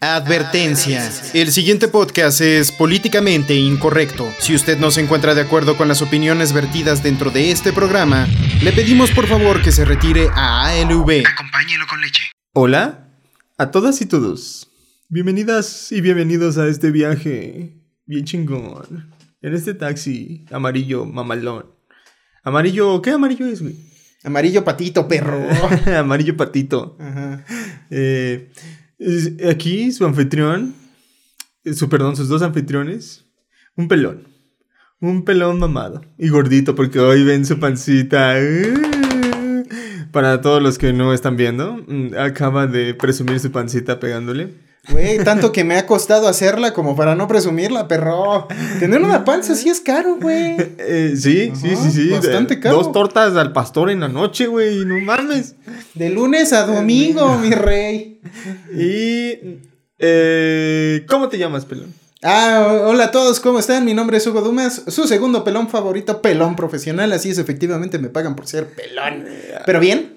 Advertencia. El siguiente podcast es políticamente incorrecto. Si usted no se encuentra de acuerdo con las opiniones vertidas dentro de este programa, le pedimos por favor que se retire a ALV. Acompáñelo con leche. Hola a todas y todos. Bienvenidas y bienvenidos a este viaje bien chingón. En este taxi amarillo mamalón. Amarillo, ¿qué amarillo es, güey? Amarillo patito, perro. amarillo patito. Ajá. Eh, aquí su anfitrión, eh, su perdón, sus dos anfitriones, un pelón, un pelón mamado y gordito porque hoy ven su pancita. Uh, Para todos los que no están viendo, mm, acaba de presumir su pancita pegándole. Güey, tanto que me ha costado hacerla como para no presumirla, perro. Tener una panza sí es caro, güey. Eh, sí, sí, Ajá, sí, sí. bastante caro. Dos tortas al pastor en la noche, güey, no mames. De lunes a domingo, mi rey. Y... eh, ¿Cómo te llamas, pelón? Ah, ho- hola a todos, ¿cómo están? Mi nombre es Hugo Dumas, su segundo pelón favorito, pelón profesional, así es, efectivamente me pagan por ser pelón. Pero bien,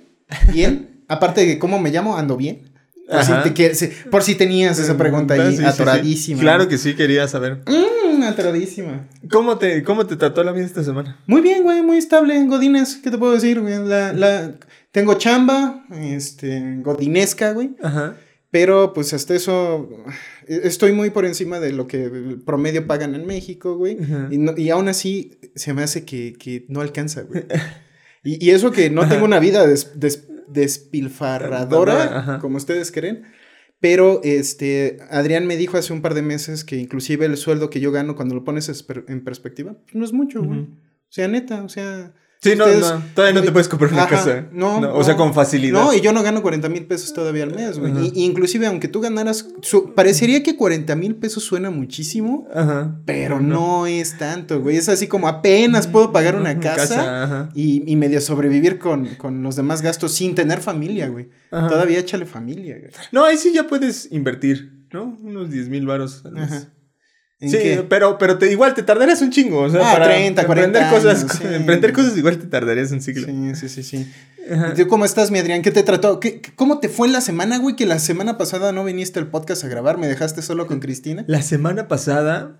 bien. Aparte de cómo me llamo, ando bien. Por si, te se- por si tenías esa pregunta ahí, Sí, sí, sí. atoradísima. Claro que sí, quería saber. Mm, atoradísima. ¿Cómo te, ¿Cómo te trató la vida esta semana? Muy bien, güey, muy estable, Godines, ¿qué te puedo decir? La, la... Tengo chamba, este, godinesca, güey. Ajá. Pero pues hasta eso eh, estoy muy por encima de lo que el promedio pagan en México, güey. Y, no- y aún así se me hace que, que no alcanza, güey. Y, y eso que no tengo una vida des- des- despilfarradora, Ajá. como ustedes creen. Pero este, Adrián me dijo hace un par de meses que inclusive el sueldo que yo gano cuando lo pones en perspectiva, pues, no es mucho, güey. Ujú. O sea, neta, o sea... Sí, no, ustedes- no, todavía no te puedes comprar una Ajá, casa. No, O sea, no. con facilidad. No, y yo no gano 40 mil pesos todavía al mes, güey. Y inclusive, aunque tú ganaras, su- parecería que 40 mil pesos suena muchísimo, pero no. es tanto, güey. Es así como apenas puedo pagar una casa, y, y medio sobrevivir con, con los demás gastos sin tener familia, güey. Todavía échale familia, güey. No, ahí sí ya puedes invertir, ¿no? Unos 10 mil varos al mes. Ajá. ¿En Sí, qué? pero, pero te, igual te tardarías un chingo. O sea, Ah, para 30, 40 emprender cosas, sí. emprender cosas igual te tardarías un siglo. Sí, sí, sí, sí. Ajá. ¿Y tú ¿Cómo estás, mi Adrián? ¿Qué te trató? ¿Qué, qué- ¿Cómo te fue en la semana, güey? Que la semana pasada no viniste al podcast a grabar, me dejaste solo con Cristina. La semana pasada,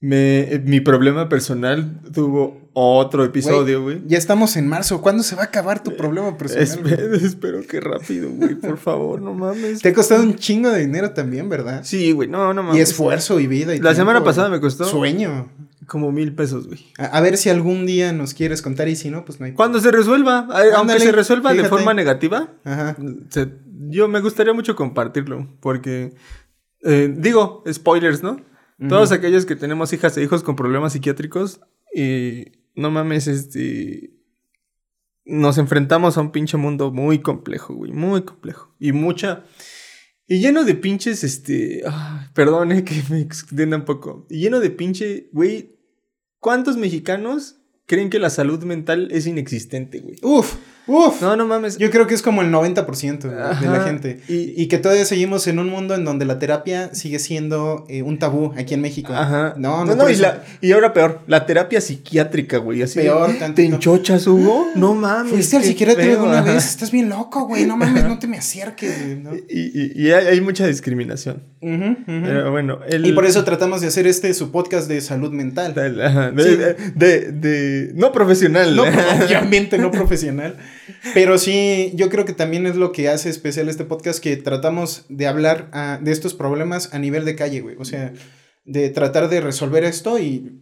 me, eh, mi problema personal tuvo otro episodio, güey. Ya estamos en marzo. ¿Cuándo se va a acabar tu problema personal? Espe- espero que rápido, güey, por favor, no mames. Te ha costado un chingo de dinero también, ¿verdad? Sí, güey, no, no mames. Y esfuerzo y vida. Y La semana pasada me costó Sueño. como mil pesos, güey. A, a ver si algún día nos quieres contar y si no, pues no hay. Cuando se resuelva, aunque se resuelva de forma negativa, Ajá. se- yo me gustaría mucho compartirlo, porque, eh, digo, spoilers, ¿no? Todos aquellos que tenemos hijas e hijos con problemas psiquiátricos, y no mames, este... Nos enfrentamos a un pinche mundo muy complejo, güey, muy complejo. Y mucha... Y lleno de pinches, este... ah, perdón, eh, que me extienda un poco. Y lleno de pinche, güey... ¿Cuántos mexicanos creen que la salud mental es inexistente, güey? Uf, uf. No, no mames. Yo creo que es como el 90% de la Ajá. gente. Y- Y, que todavía seguimos en un mundo en donde la terapia sigue siendo eh, un tabú aquí en México. Ajá. No, no, no, y, la- y ahora peor, la terapia psiquiátrica, güey. Así Peor ¿Te tantito. enchochas, Hugo? No mames. Fuiste al psiquiatra alguna ajá. vez. Estás bien loco, güey. No mames, no te me acerques, güey. ¿no? Y, y- hay, hay mucha discriminación. Ujú. Pero bueno, el, Y por eso tratamos de hacer este su podcast de salud mental. ajá, de, Sí. de- de- de- no profesional. No, obviamente no profesional. Pero sí, yo creo que también es lo que hace especial este podcast, que tratamos de hablar ah, de estos problemas a nivel de calle, güey. O sea, de tratar de resolver esto y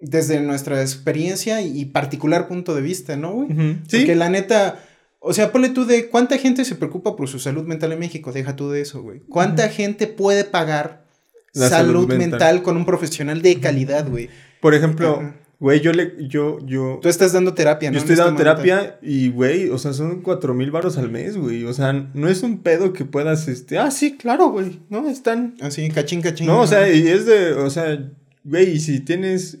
desde nuestra experiencia y, particular punto de vista, ¿no, güey? Sí. Porque la neta, o sea, ponle tú de cuánta gente se preocupa por su salud mental en México, deja tú de eso, güey. ¿Cuánta gente puede pagar La salud, mental. mental. con un profesional de calidad, güey? Por ejemplo. Güey, yo le, yo, yo, Tú estás dando terapia, ¿no? yo estoy este dando momento. terapia y, güey, o sea, son cuatro mil baros al mes, güey. O sea, no es un pedo que puedas, este, ah, sí, claro, güey, ¿no? Están, Así, cachín, cachín. No, o sea, y es de, o sea, güey, y si tienes,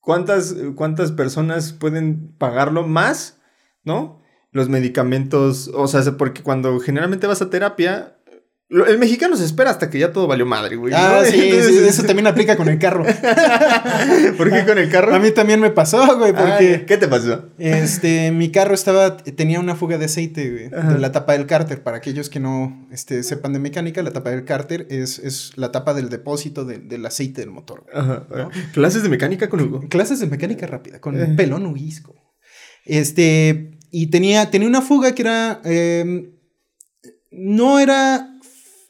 ¿cuántas, cuántas personas pueden pagarlo más, no? Los medicamentos, o sea, porque cuando generalmente vas a terapia, El mexicano se espera hasta que ya todo valió madre, güey. Ah, ¿no? sí, Entonces, sí, eso también aplica con el carro. ¿Por qué con el carro? A mí también me pasó, güey, Ah, porque ¿Qué te pasó? este, mi carro estaba, tenía una fuga de aceite, güey, Ajá. de la tapa del cárter. Para aquellos que no este, sepan de mecánica, la tapa del cárter es, es la tapa del depósito de- del aceite del motor. güey. Ajá. Clases de mecánica con Hugo. Clases de mecánica rápida, con Eh. pelón Huguisco. Este, y tenía, tenía una fuga que era, em, no era,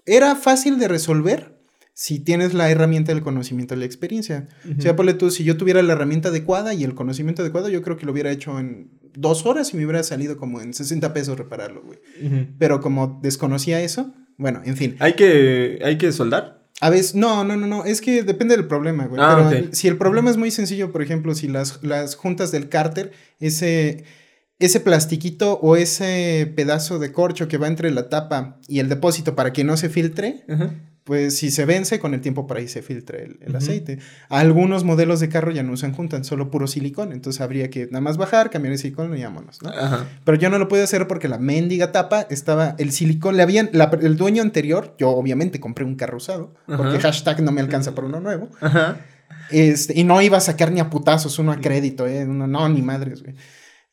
era fácil de resolver si tienes la herramienta del conocimiento y la experiencia. O sea, ponle tú, si yo tuviera la herramienta adecuada y el conocimiento adecuado, yo creo que lo hubiera hecho en dos horas y me hubiera salido como en 60 pesos repararlo, güey. Ujú. Pero como desconocía eso, bueno, en fin. ¿Hay que, ¿Hay que soldar? A veces, no, no, no, no, es que depende del problema, güey. Ah, pero ok. si el problema es muy sencillo, por ejemplo, si las, las juntas del cárter, ese, ese plastiquito o ese pedazo de corcho que va entre la tapa y el depósito para que no se filtre, pues si se vence, con el tiempo por ahí se filtre el, aceite. Algunos modelos de carro ya no usan juntan, solo puro silicón, entonces habría que nada más bajar, cambiar el silicón y vámonos. Pero yo no lo pude hacer porque la mendiga tapa estaba, el silicón, le habían, la- el dueño anterior, yo obviamente compré un carro usado, porque hashtag no me alcanza por uno nuevo, este, y no iba a sacar ni a putazos uno a crédito, eh, uno, no, ni madres, güey.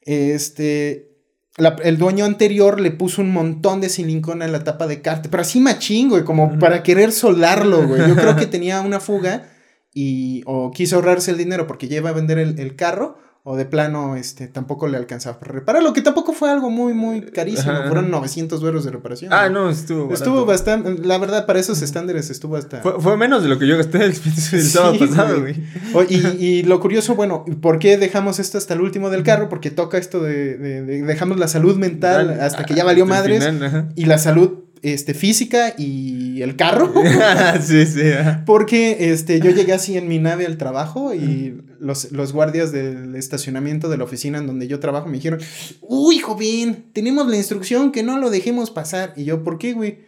Este, la- el dueño anterior le puso un montón de silicón en la tapa de cárter, pero así machín, güey, como para querer soldarlo, güey. Yo creo que tenía una fuga y o quiso ahorrarse el dinero porque ya iba a vender el, el carro o de plano este tampoco le alcanzaba para repararlo, que tampoco fue algo muy muy carísimo, Ajá. fueron 900 euros de reparación. Ah, no, estuvo. Estuvo barato. bastante, la verdad, para esos estándares estuvo hasta... Fue, fue menos de lo que yo gasté el, el Sí, sábado pasado, güey. y, y lo curioso, bueno, ¿por qué dejamos esto hasta el último del carro? Porque toca esto de, de- de- dejamos la salud mental Al- hasta que ya valió madres final, y la salud este, física y el carro. sí, sí. ajá. Porque este, yo llegué así en mi nave al trabajo y los, los guardias del estacionamiento de la oficina en donde yo trabajo me dijeron, uy, joven, tenemos la instrucción que no lo dejemos pasar. Y yo, ¿por qué, güey?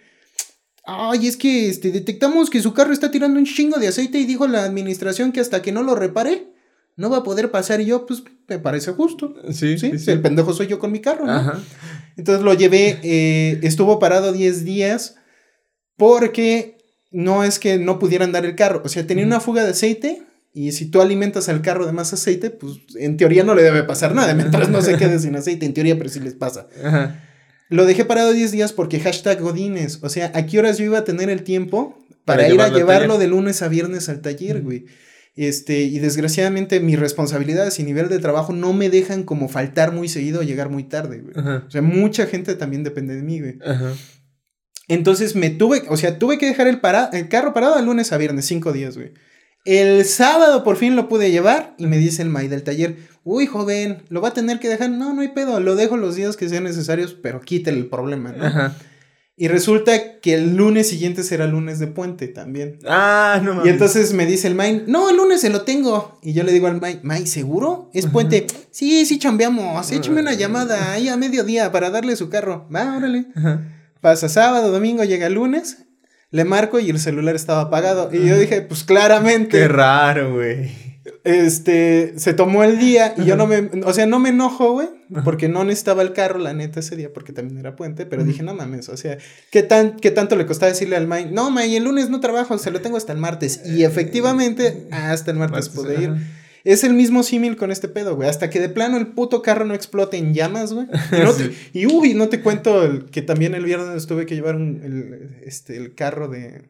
Ay, es que este, detectamos que su carro está tirando un chingo de aceite y dijo la administración que hasta que no lo repare, no va a poder pasar. Y yo, pues, me parece justo. Sí, Sí, sí, sí. el pendejo soy yo con mi carro, ¿no? Ajá. Entonces lo llevé, eh, estuvo parado 10 días porque no es que no pudieran dar el carro, o sea, tenía una fuga de aceite y si tú alimentas al carro de más aceite, pues en teoría no le debe pasar nada, mientras no se quede sin aceite, en teoría, pero sí les pasa. Ajá. Lo dejé parado 10 días porque hashtag Godines, o sea, ¿a qué horas yo iba a tener el tiempo para, Para ir a llevarlo de lunes a viernes al taller, güey? Este, y desgraciadamente mis responsabilidades y nivel de trabajo no me dejan como faltar muy seguido o llegar muy tarde, güey. Ajá. O sea, mucha gente también depende de mí, güey. Ajá. Entonces me tuve, o sea, tuve que dejar el, para- el carro parado de lunes a viernes, cinco días, güey. El sábado por fin lo pude llevar y me dice el May del taller, uy, joven, ¿lo va a tener que dejar? No, no hay pedo, lo dejo los días que sean necesarios, pero quítale el problema, ¿no? Ajá. Y resulta que el lunes siguiente será lunes de puente también. Ah, no mames. Y entonces me dice el May, no, el lunes se lo tengo. Y yo le digo al May, May, ¿seguro? ¿Es puente? Sí, sí, chambeamos. Échame una llamada ahí a mediodía para darle su carro. Va, órale. Ajá. Pasa sábado, domingo, llega lunes, le marco y el celular estaba apagado. Y yo dije, pues claramente, Qué raro, güey. Este, se tomó el día y yo no me, o sea, no me enojo, güey, porque no necesitaba el carro, la neta, ese día, porque también era puente, pero dije, no mames, o sea, ¿qué, tan, ¿qué tanto le costaba decirle al May? No, May, el lunes no trabajo, se lo tengo hasta el martes. Y efectivamente, hasta el martes pude ir. Ajá. Es el mismo símil con este pedo, güey. Hasta que de plano el puto carro no explote en llamas, güey. Y, no te- Sí. y, uy, no te cuento el- que también el viernes tuve que llevar un- el, este, el carro de,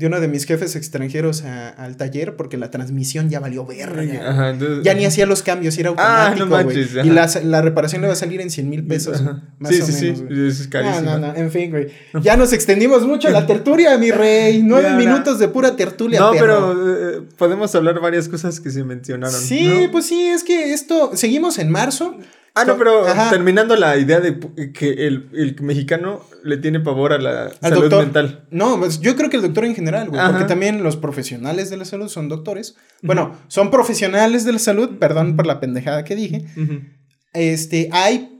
de uno de mis jefes extranjeros a- al taller porque la transmisión ya valió verga. Ajá, entonces- Ya ni hacía los cambios, era Ah, automático, no güey. manches, y la, la reparación le va a salir en 100 mil pesos, Ajá. más sí, o sí, menos, sí. Es No, carísimo. no, no, en fin, güey. Ya nos extendimos mucho la tertulia, mi rey. Nueve Ya, minutos de pura tertulia, No, perro. pero eh, podemos hablar varias cosas que se mencionaron. Sí, ¿no? pues sí, es que esto. Seguimos en marzo. Ah, no, pero Ajá. terminando la idea de que el, el mexicano le tiene pavor a la Al salud doctor. mental. No, pues yo creo que el doctor en general, güey. Ajá. Porque también los profesionales de la salud son doctores. Bueno, son profesionales de la salud, perdón por la pendejada que dije. Este, hay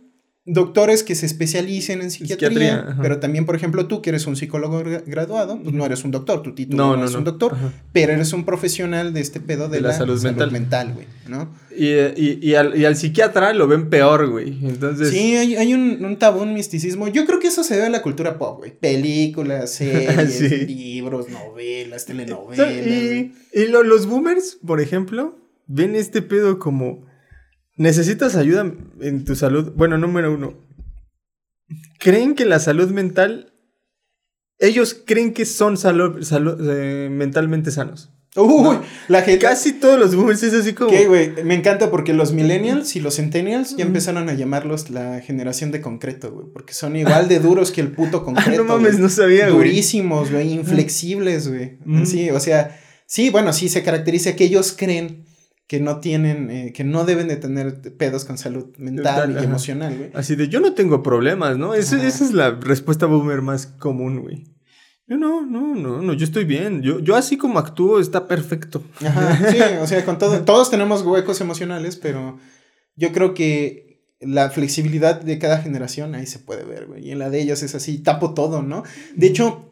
doctores que se especialicen en psiquiatría, pero también, por ejemplo, tú que eres un psicólogo gra- graduado, pues no eres un doctor, tu título No, no, no, es no. un doctor, Ajá. pero eres un profesional de este pedo de, De la salud mental. mental, güey, ¿no? Y, eh, y, y al, y al psiquiatra lo ven peor, güey. Entonces. Sí, hay, hay un, un tabú, un misticismo. Yo creo que eso se debe a la cultura pop, güey. Películas, series, Sí. libros, novelas, telenovelas. y lo- los boomers, por ejemplo, ven este pedo como. Necesitas ayuda en tu salud. Bueno, número uno. Creen que la salud mental. Ellos creen que son salud, salud, eh, mentalmente sanos. Uy, No. la gente. Casi todos los boomers es así como. ¿Qué, güey? Me encanta porque los millennials y los centennials ya empezaron a llamarlos la generación de concreto, güey. Porque son igual de duros que el puto concreto. Ah, no mames, no sabía, güey. Durísimos, güey. Inflexibles, güey. Mm. Sí, o sea, sí, bueno, sí se caracteriza que ellos creen que no tienen, eh, que no deben de tener pedos con salud mental y emocional, güey. Así de, yo no tengo problemas, ¿no? Esa, Ajá. esa es la respuesta boomer más común, güey. Yo no, no, no, no, yo estoy bien. Yo, yo así como actúo está perfecto. Ajá, sí, o sea, con todo, todos tenemos huecos emocionales, pero yo creo que la flexibilidad de cada generación ahí se puede ver, güey. Y en la de ellos es así, tapo todo, ¿no? De hecho,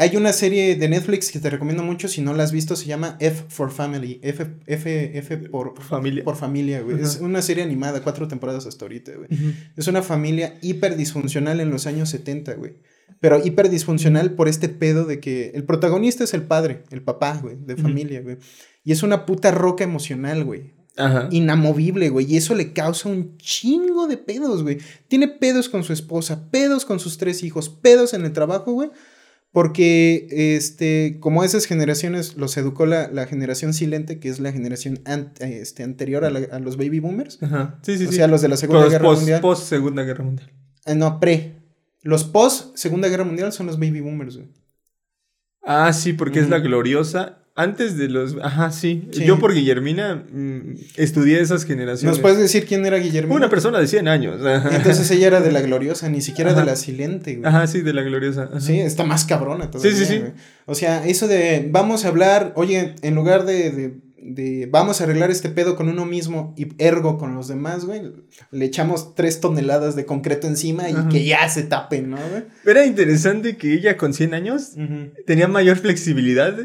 hay una serie de Netflix que te recomiendo mucho, si no la has visto, se llama F for Family. F, F, F por, Por familia. por familia, güey. Es una serie animada, cuatro temporadas hasta ahorita, güey. Es una familia hiper disfuncional en los años 70, güey. Pero hiper disfuncional por este pedo de que el protagonista es el padre, el papá, güey, de familia, güey. Y es una puta roca emocional, güey. Ajá. Inamovible, güey. Y eso le causa un chingo de pedos, güey. Tiene pedos con su esposa, pedos con sus tres hijos, pedos en el trabajo, güey. Porque, este, como esas generaciones los educó la, la generación silente, que es la generación an- este, anterior a, la- a los baby boomers. Ajá. Sí, sí, o sí. sea, los de la Segunda Post- Guerra post, Mundial. post Segunda Guerra Mundial. Eh, no, pre. Los post Segunda Guerra Mundial son los baby boomers, güey. Ah, sí, porque es la gloriosa. Antes de los. Ajá, sí. Sí. Yo por Guillermina mm, estudié esas generaciones. ¿Nos puedes decir quién era Guillermo? Una persona de 100 años. Ajá. Entonces ella era de la gloriosa, ni siquiera Ajá. de la silente, güey. Ajá, sí, de la gloriosa. Ajá. Sí, está más cabrona todavía. Sí, sí, sí. güey. O sea, eso de vamos a hablar, oye, en lugar de, de, de vamos a arreglar este pedo con uno mismo y ergo con los demás, güey, le echamos tres toneladas de concreto encima y que ya se tapen, ¿no, güey? Era interesante que ella con 100 años tenía mayor flexibilidad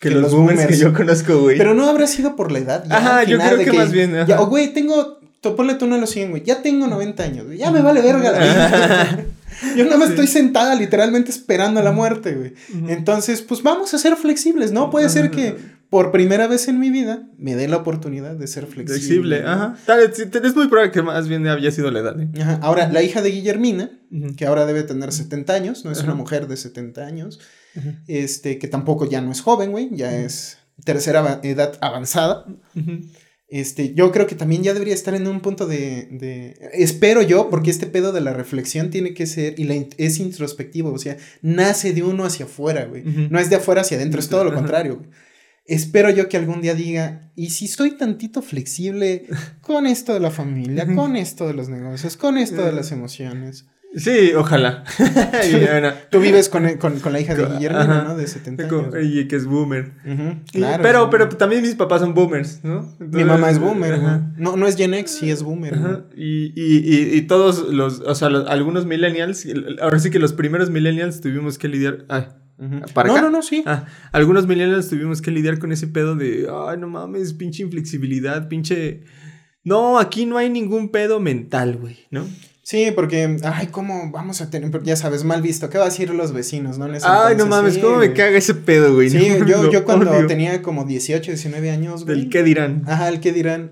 que, Que los, los boomers, boomers. que yo conozco, güey. Pero no habrá sido por la edad. ya, Ajá, yo creo que más bien, o, güey, tengo. Ponle tú a los 100, güey. Ya tengo 90 años, güey. Ya me vale verga la vida. Yo nada más Sí. estoy sentada literalmente esperando a la muerte, güey. Entonces, pues vamos a ser flexibles, ¿no? Puede ser que por primera vez en mi vida me dé la oportunidad de ser flexible. Flexible, ¿no? ajá. Tal es muy probable que más bien había sido la edad, ¿eh? Ajá. Ahora, la hija de Guillermina, que ahora debe tener 70 años, no es una mujer de 70 años, Este, que tampoco ya no es joven, güey, ya es tercera edad avanzada. Este, yo creo que también ya debería estar en un punto de, de- espero yo, porque este pedo de la reflexión tiene que ser, y la in- es introspectivo, o sea, nace de uno hacia afuera, güey. No es de afuera hacia adentro, es todo lo contrario, güey. Espero yo que algún día diga, y si soy tantito flexible con esto de la familia, con esto de los negocios, con esto de las emociones. Sí, ojalá. Y bueno, Tú vives con, con, con la hija de. Guillermina, ¿no? De 70 como- años. y que es boomer. Claro, pero, sí. pero también mis papás son boomers, ¿no? Mi mamá es boomer. No, no es Gen X, sí es boomer. güey. Ajá. Y, y, y, y todos los, o sea, los- algunos millennials, ahora sí que los primeros millennials tuvimos que lidiar, ay, Ujú. ¿Para no, acá? no, no, sí. ah, algunos millennials tuvimos que lidiar con ese pedo de, ay, no mames, pinche inflexibilidad, pinche... No, aquí no hay ningún pedo mental, güey, ¿no? Sí, porque, ay, ¿cómo vamos a tener, ya sabes, mal visto? ¿Qué va a decir los vecinos, no? Ese Ay, no mames, sí, ¿cómo me caga ese pedo, güey? Sí, No, yo, yo cuando odio. tenía como 18, 19 años, güey. Del qué dirán. Ajá, el que dirán,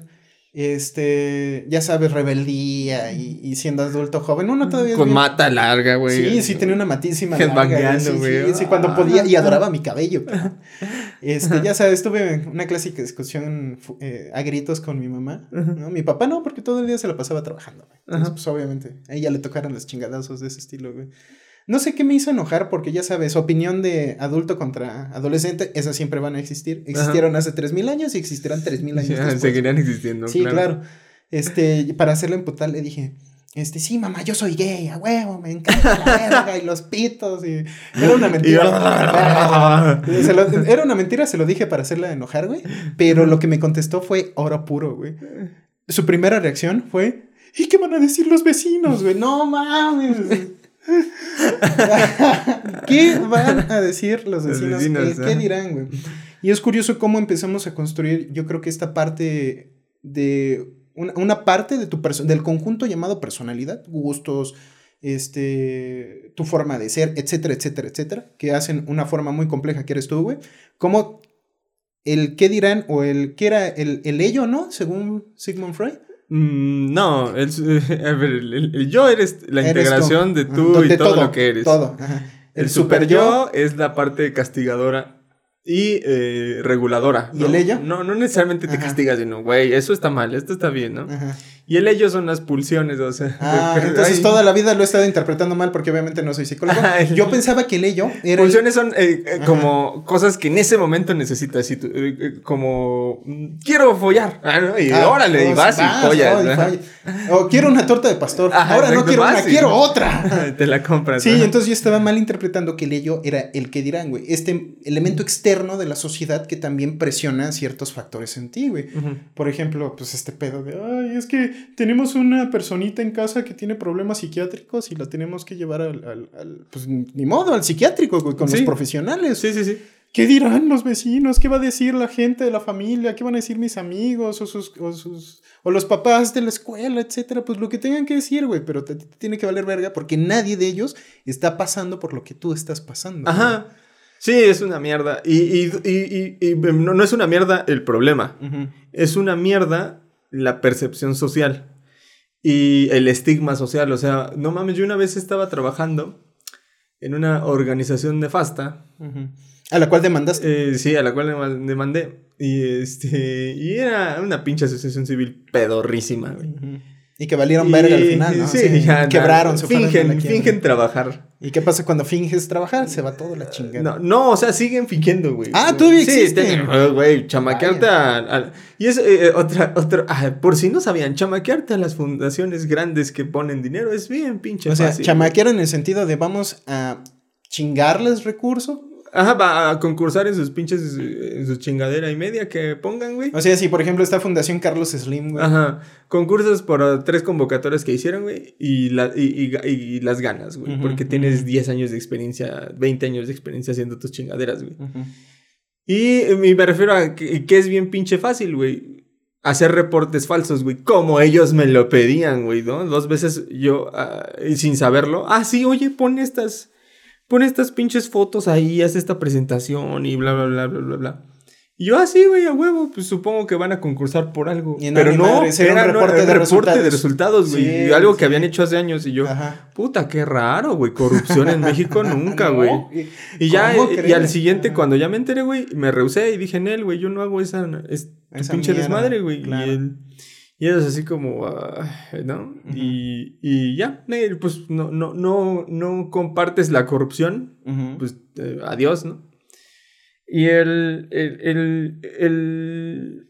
este, ya sabes, rebeldía y, y siendo adulto joven, uno todavía Con bien- mata larga, güey. Sí, sí, tenía una matísima larga, güey, Headbangueando, sí, güey. sí, sí, cuando Ah. podía, y adoraba mi cabello. Este, ya sabes, tuve una clásica discusión eh, a gritos con mi mamá. ¿no? Mi papá no, porque todo el día se la pasaba trabajando, güey. Entonces, pues obviamente, a ella le tocaron los chingadazos de ese estilo, güey. No sé qué me hizo enojar, porque ya sabes, opinión de adulto contra adolescente, esas siempre van a existir. Existieron hace 3000 años y existirán 3000 años Ya, después. seguirían existiendo. Sí, claro. Este, y para hacerle emputar le dije, este, sí, mamá, yo soy gay, a huevo, me encanta la verga y los pitos y... Era una mentira. Se lo- era una mentira, se lo dije para hacerla enojar, güey. Pero lo que me contestó fue oro puro, güey. Su primera reacción fue, ¿y qué van a decir los vecinos, güey? No mames. ¿Qué van a decir los vecinos? ¿Qué dirán, güey? Y es curioso cómo empezamos a construir, yo creo que esta parte de una, parte de tu del conjunto llamado personalidad, gustos, este, tu forma de ser, etcétera, etcétera, etcétera, que hacen una forma muy compleja que eres tú, güey. Como el qué dirán o el qué era el, el ello, ¿no? Según Sigmund Freud. Mm, no, el, yo eres la integración de tú y todo, lo que eres. Todo. El, super, yo es la parte castigadora y eh, reguladora. ¿Y el ello? No, no necesariamente te castigas, sino, güey, eso está mal, esto está bien, ¿no? Y el ello son las pulsiones, o sea. Ah, entonces toda la vida lo he estado interpretando mal porque obviamente no soy psicólogo. Yo pensaba que el ello era. Pulsiones son eh, eh, como cosas que en ese momento necesitas. como, mm, quiero follar. Ah, y ah, órale, y vas, y follas. o quiero una torta de pastor. Ahora no quiero una, quiero otra. Te la compras. Sí, entonces yo estaba mal interpretando que el ello era el que dirán, güey. Este elemento externo de la sociedad que también presiona ciertos factores en ti, güey. Por ejemplo, pues este pedo de, ay, es que tenemos una personita en casa que tiene problemas psiquiátricos y la tenemos que llevar al, pues ni modo, al psiquiátrico, con los profesionales. Sí, sí, sí. ¿Qué dirán los vecinos? ¿Qué va a decir la gente de la familia? ¿Qué van a decir mis amigos o sus, o, sus, o los papás de la escuela, etcétera? Pues lo que tengan que decir, güey, pero te, tiene que valer verga porque nadie de ellos está pasando por lo que tú estás pasando. Ajá. Sí, es una mierda. Y, y, y, y no, no, es una mierda el problema. Es una mierda la percepción social y el estigma social. O sea, no mames, yo una vez estaba trabajando en una organización nefasta. ¿A la cual demandaste? Eh, sí, a la cual demandé. Y, este, y era una pinche asociación civil pedorrísima, güey. Y que valieron verga al final, ¿no? Sí, ya. Quebraron, se fingen, fingen trabajar. ¿Y qué pasa cuando finges trabajar? Se va todo la chingada. No, no o sea, siguen fingiendo, güey. Ah, tú existe. Sí, güey, chamaquearte a, Y es eh, otra, otra... Ah, por si no sabían, chamaquearte a las fundaciones grandes que ponen dinero es bien pinche O sea, chamaquear en el sentido de vamos a chingarles recursos Ajá, va a concursar en sus pinches, en su chingadera y media que pongan, güey. O sea, si por ejemplo esta Fundación Carlos Slim, güey. Ajá, concursos por tres convocatorias que hicieron, güey, y, la, y, las ganas, güey. porque tienes 10 años de experiencia, 20 años de experiencia haciendo tus chingaderas, güey. Y, me refiero a que, es bien pinche fácil, güey hacer reportes falsos, güey, como ellos me lo pedían, güey, ¿no? Dos veces yo, ah, sin saberlo, ah, sí, oye, pon estas, pon estas pinches fotos ahí, haz esta presentación y bla, bla, bla, bla, bla, bla. Y yo así, ah, güey, a huevo, pues supongo que van a concursar por algo. Pero no, era un reporte, de, reporte de resultados, güey. algo que habían hecho hace años y yo, puta, qué raro, güey, corrupción en México nunca, güey. y ya, y al siguiente, cuando ya me enteré, güey, me rehusé y dije, Nel, güey, yo no hago esa, es, pinche desmadre, güey. Y él, y es así como, ah, ¿no? y, y, ya, pues no, no, no, no compartes la corrupción, pues eh, adiós, ¿no? Y el, el, el, el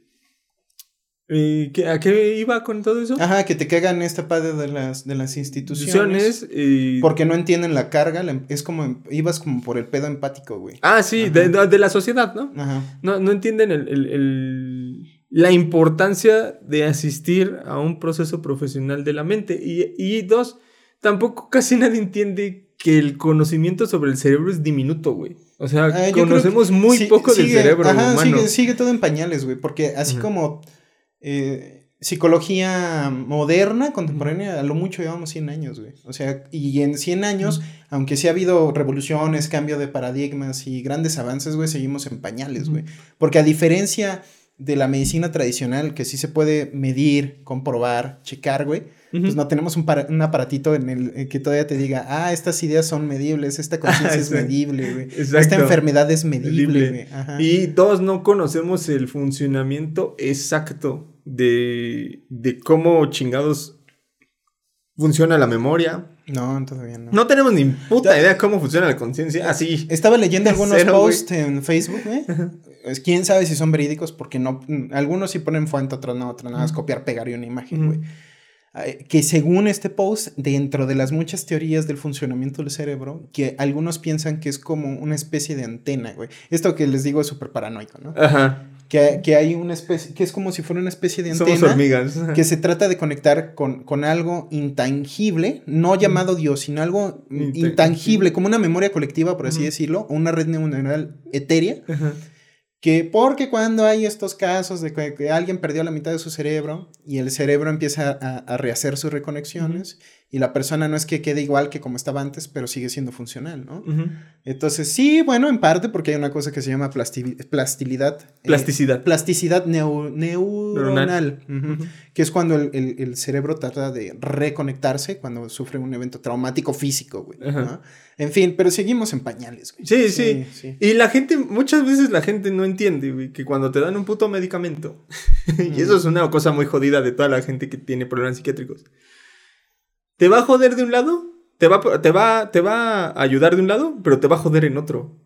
¿A qué iba con todo eso? Ajá, que te cagan esta parte de las, de las instituciones. Y... Porque no entienden la carga. Es como. Ibas como por el pedo empático, güey. Ah, sí, de, de, la sociedad, ¿no? Ajá. No, no entienden el, el la importancia de asistir a un proceso profesional de la mente. Y, dos, tampoco casi nadie entiende que el conocimiento sobre el cerebro es diminuto, güey. O sea, ah, conocemos muy poco del cerebro ajá, Sigue, todo en pañales, güey, porque así como eh, psicología moderna, contemporánea, a lo mucho llevamos 100 años, güey. O sea, y en 100 años, aunque sí ha habido revoluciones, cambio de paradigmas y grandes avances, güey, seguimos en pañales, güey. Porque a diferencia de la medicina tradicional que sí se puede medir, comprobar, checar, güey. Pues no tenemos un, un, aparatito en el eh, que todavía te diga, ah, estas ideas son medibles, esta conciencia es medible, güey. Esta enfermedad es medible, güey. Y todos no conocemos el funcionamiento exacto de, de cómo chingados funciona la memoria. No, todavía no. No tenemos ni puta idea cómo funciona la conciencia. Así. Estaba leyendo algunos posts en Facebook, güey. Quién sabe si son verídicos, porque no. Algunos sí ponen fuente, otros no, otros nada más copiar, pegar y una imagen, güey. eh, que según este post, dentro de las muchas teorías del funcionamiento del cerebro, que algunos piensan que es como una especie de antena, güey. Esto que les digo es súper paranoico, ¿no? Ajá. Que, que, hay una especie, que es como si fuera una especie de antena. Somos hormigas. Que se trata de conectar con, con algo intangible, no llamado Dios, sino algo intangible, intangible como una memoria colectiva, por así uh -huh. decirlo, o una red neuronal etérea. Uh -huh. Que porque cuando hay estos casos de que, que, alguien perdió la mitad de su cerebro y el cerebro empieza a, a rehacer sus reconexiones uh -huh. Y la persona no es que quede igual que como estaba antes, pero sigue siendo funcional, ¿no? Entonces, sí, bueno, en parte porque hay una cosa que se llama plasti plastilidad. Plasticidad. Eh, plasticidad neu neuronal. Que es cuando el, el, el, cerebro trata de reconectarse cuando sufre un evento traumático físico, güey. ¿no? En fin, pero seguimos en pañales, güey. Sí, sí, sí, Y la gente, muchas veces la gente no entiende, güey, que cuando te dan un puto medicamento, y eso es una cosa muy jodida de toda la gente que tiene problemas psiquiátricos, te va a joder de un lado, te va, te va, te va a ayudar de un lado, pero te va a joder en otro.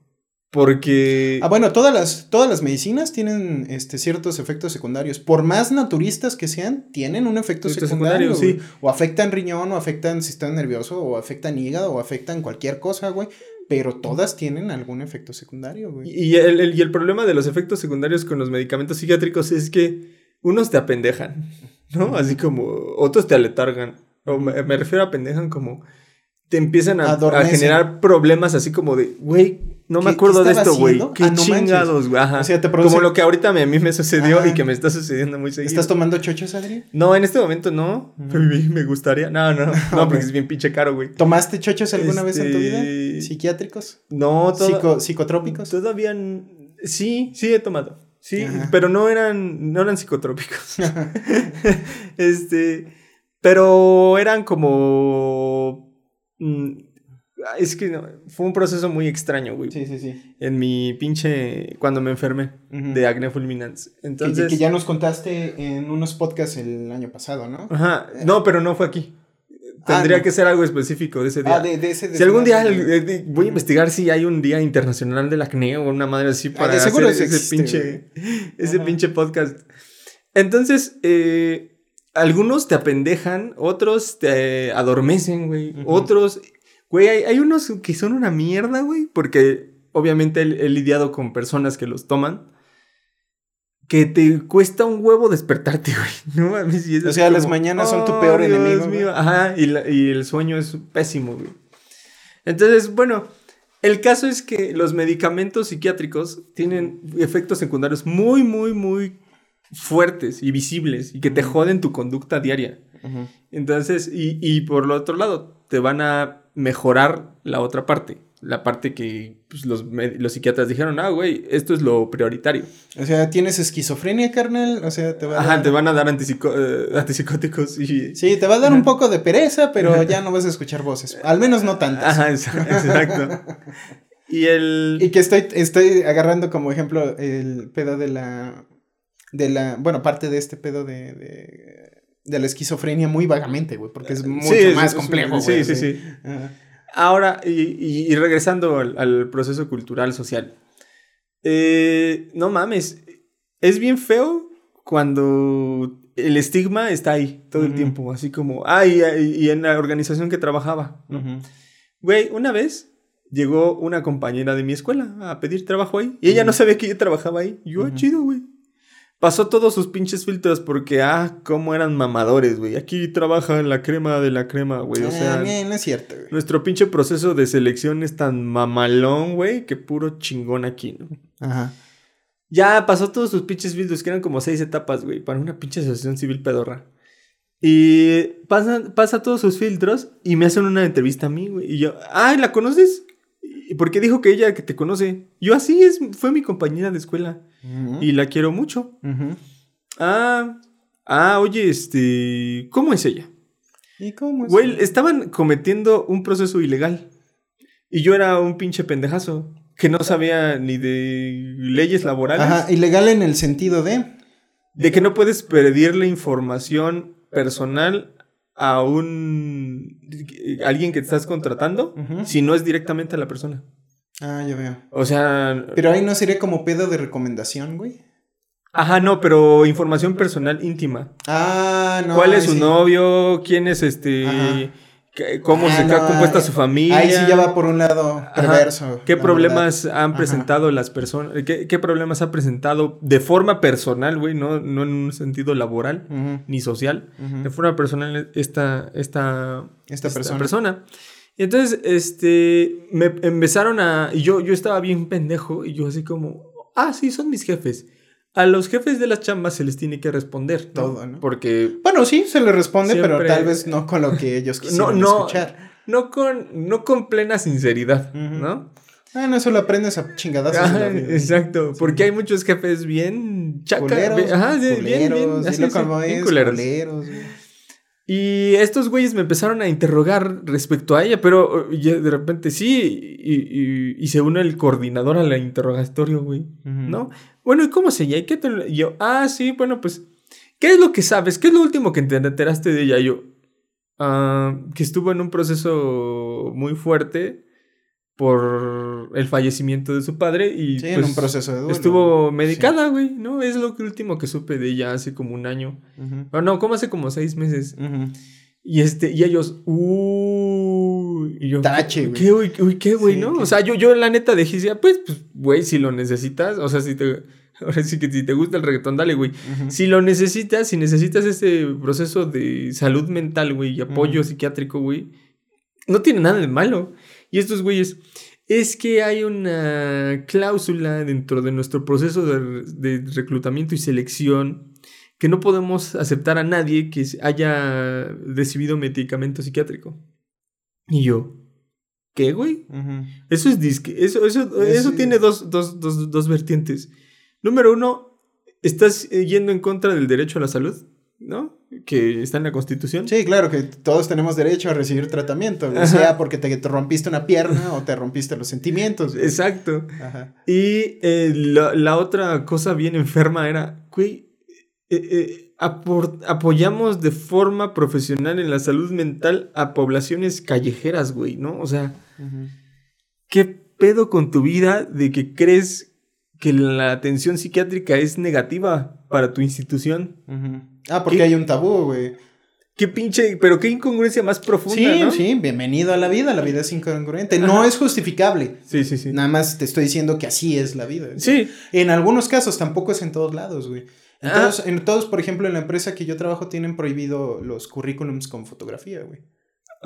Porque. Ah, bueno, todas las, todas las medicinas tienen este, ciertos efectos secundarios. Por más naturistas que sean, tienen un efecto, secundario sí. O afectan riñón, o afectan sistema nervioso, o afectan hígado, o afectan cualquier cosa, güey. Pero todas tienen algún efecto secundario, güey. Y el, el, y el problema de los efectos secundarios con los medicamentos psiquiátricos es que unos te apendejan, ¿no? Así como otros te aletargan. O me, me refiero a pendejan como te empiezan a, a generar problemas así como de, güey, no me acuerdo de esto, güey. Qué ah, no chingados, güey. Ajá. O sea, produce... Como lo que ahorita a mí me sucedió Ajá. y que me está sucediendo muy seguido. ¿Estás tomando chochos, Adri? No, en este momento no. Me gustaría. No, no. No, porque es bien pinche caro, güey. ¿Tomaste chochos alguna este... vez en tu vida? ¿Psiquiátricos? No, todo... Psico ¿Psicotrópicos? Todavía. Sí, sí he tomado. Sí, Ajá. pero no eran, no eran psicotrópicos. este. Pero eran como. Mmm, es que no, fue un proceso muy extraño, güey. Sí, sí, sí. En mi pinche. Cuando me enfermé uh -huh. de acné fulminans. Entonces. Que, que, ya nos contaste en unos podcasts el año pasado, ¿no? Ajá. No, pero no fue aquí. Tendría ah, no. que ser algo específico de ese día. Ah, de, de ese de Si algún día voy a investigar si hay un día internacional del acné o una madre así para ah, hacer ese, existe, pinche, ese pinche podcast. Entonces, eh, algunos te apendejan, otros te adormecen, güey. Uh -huh. Otros Güey, hay, hay, unos que son una mierda, güey, porque obviamente he, he, lidiado con personas que los toman. Que te cuesta un huevo despertarte, güey. No mames. Y o sea, como, las mañanas oh, son tu peor Dios enemigo. Mío. Ajá, y, la, y el sueño es pésimo, güey. Entonces, bueno, el caso es que los medicamentos psiquiátricos tienen efectos secundarios muy, muy, muy fuertes y visibles y que te joden tu conducta diaria. Uh -huh. Entonces, y, y por el otro lado, te van a mejorar la otra parte. La parte que pues, los, los, psiquiatras dijeron, ah, güey, esto es lo prioritario. O sea, ¿tienes esquizofrenia, carnal? O sea, te van a Ajá, dar... te van a dar antipsico uh, antipsicóticos y... Sí, te va a dar un poco de pereza, pero ya no vas a escuchar voces. Al menos no tantas. Ajá, exacto. y el... Y que estoy, estoy agarrando como ejemplo el pedo de la... De la... Bueno, parte de este pedo de... de de la esquizofrenia muy vagamente, güey, porque es mucho sí, más es, complejo, güey. Sí, sí, sí. Ahora, y, y, y regresando al, al, proceso cultural social, eh, no mames, es bien feo cuando el estigma está ahí todo uh -huh. el tiempo, así como, ah, y, y, en la organización que trabajaba. Güey, uh -huh. una vez llegó una compañera de mi escuela a pedir trabajo ahí y ella uh -huh. no sabía que yo trabajaba ahí. Yo, ah, chido, güey. Pasó todos sus pinches filtros porque, ah, cómo eran mamadores, güey. Aquí trabaja la crema de la crema, güey. O sea, eh, no es cierto, güey. Nuestro pinche proceso de selección es tan mamalón, güey, que puro chingón aquí, ¿no? Ajá. Ya pasó todos sus pinches filtros, que eran como seis etapas, güey, para una pinche asociación civil pedorra. Y pasa, pasa todos sus filtros y me hacen una entrevista a mí, güey. Y yo, ay, ¿la conoces? ¿Y por qué dijo que ella que te conoce? Yo así es, fue mi compañera de escuela. Uh -huh. Y la quiero mucho. Uh -huh. Ah, ah, oye, este, ¿cómo es ella? ¿Y cómo es? Güey, estaban cometiendo un proceso ilegal. Y yo era un pinche pendejazo que no sabía ni de leyes laborales. Ajá, ilegal en el sentido de de que no puedes pedirle información personal a un alguien que te estás contratando uh -huh. si no es directamente a la persona. Ah, ya veo. O sea. Pero ahí no sería como pedo de recomendación, güey. Ajá, no, pero información personal íntima. Ah, no. ¿Cuál es su sí. novio? ¿Quién es este? Ajá. ¿Cómo Ah, se no, ha compuesta su familia? Ahí sí ya va por un lado Ajá. perverso. ¿Qué la problemas verdad. han Ajá. presentado las personas? ¿Qué, qué problemas ha presentado de forma personal, güey? No, no en un sentido laboral ni social. De forma personal, esta, esta, Esta persona. Y entonces, este, me empezaron a... y Yo, yo estaba bien pendejo y yo así como, ah, sí, son mis jefes. A los jefes de las chambas se les tiene que responder. ¿no? Todo, ¿no? Porque Bueno, sí, se le responde, pero tal vez no con lo que ellos no, quisieran no, escuchar. no, con, no con plena sinceridad. ¿no? Ah, no, eso lo aprendes a vida. exacto, porque hay muchos jefes bien chaca, Culeros, bien- ajá, sí, bien, bien, culeros, así, dilo sí, como bien es, culeros. culeros, güey. Y estos güeyes me empezaron a interrogar respecto a ella, pero uh, ya de repente sí, y, y- y se une el coordinador al interrogatorio, güey, ¿no? Bueno, ¿y cómo se llama? ¿Y qué te lo-?" y yo, ah, sí, bueno, pues, ¿qué es lo que sabes? ¿Qué es lo último que te enteraste de ella? Y yo, "Ah, que estuvo en un proceso muy fuerte por el fallecimiento de su padre y Sí, en pues, un proceso de duelo. estuvo medicada, güey, ¿no? Es lo que último que supe de ella hace como un año. O no, como hace como seis meses. Y este, y ellos, uy, y yo, Tache, güey. ¿qué? Uy, ¿qué, güey, Sí, no? que- O sea, yo, yo la neta dije, decía, pues, pues, güey, si lo necesitas, o sea, si te, ahora sí que si te gusta el reggaetón, dale, güey. Ujú. Si lo necesitas, si necesitas ese proceso de salud mental, güey, y apoyo psiquiátrico, güey, no tiene nada de malo. Y estos güeyes, es que hay una cláusula dentro de nuestro proceso de, de reclutamiento y selección que no podemos aceptar a nadie que haya recibido medicamento psiquiátrico. Y yo, ¿qué, güey? Eso es disque. Eso, eso, Es- eso tiene dos, dos, dos, dos vertientes. Número uno, estás yendo en contra del derecho a la salud, ¿no? Que está en la Constitución. Sí, claro que todos tenemos derecho a recibir tratamiento, Ajá. sea porque te, te rompiste una pierna o te rompiste los sentimientos. güey. Exacto. Ajá. Y eh, la, la otra cosa bien enferma era, güey, eh, eh, apoyamos de forma profesional en la salud mental a poblaciones callejeras, güey, ¿no? O sea. ¿qué pedo con tu vida de que crees que la atención psiquiátrica es negativa para tu institución? Ah, porque ¿Qué? hay un tabú, güey. Qué pinche, pero qué incongruencia más profunda, Sí, ¿no? sí, bienvenido a la vida, la vida es incongruente. No es justificable. Sí, sí, sí. Nada más te estoy diciendo que así es la vida. Sí. En algunos casos, tampoco es en todos lados, güey. En, Ah. todos, en todos, por ejemplo, en la empresa que yo trabajo tienen prohibido los currículums con fotografía, güey.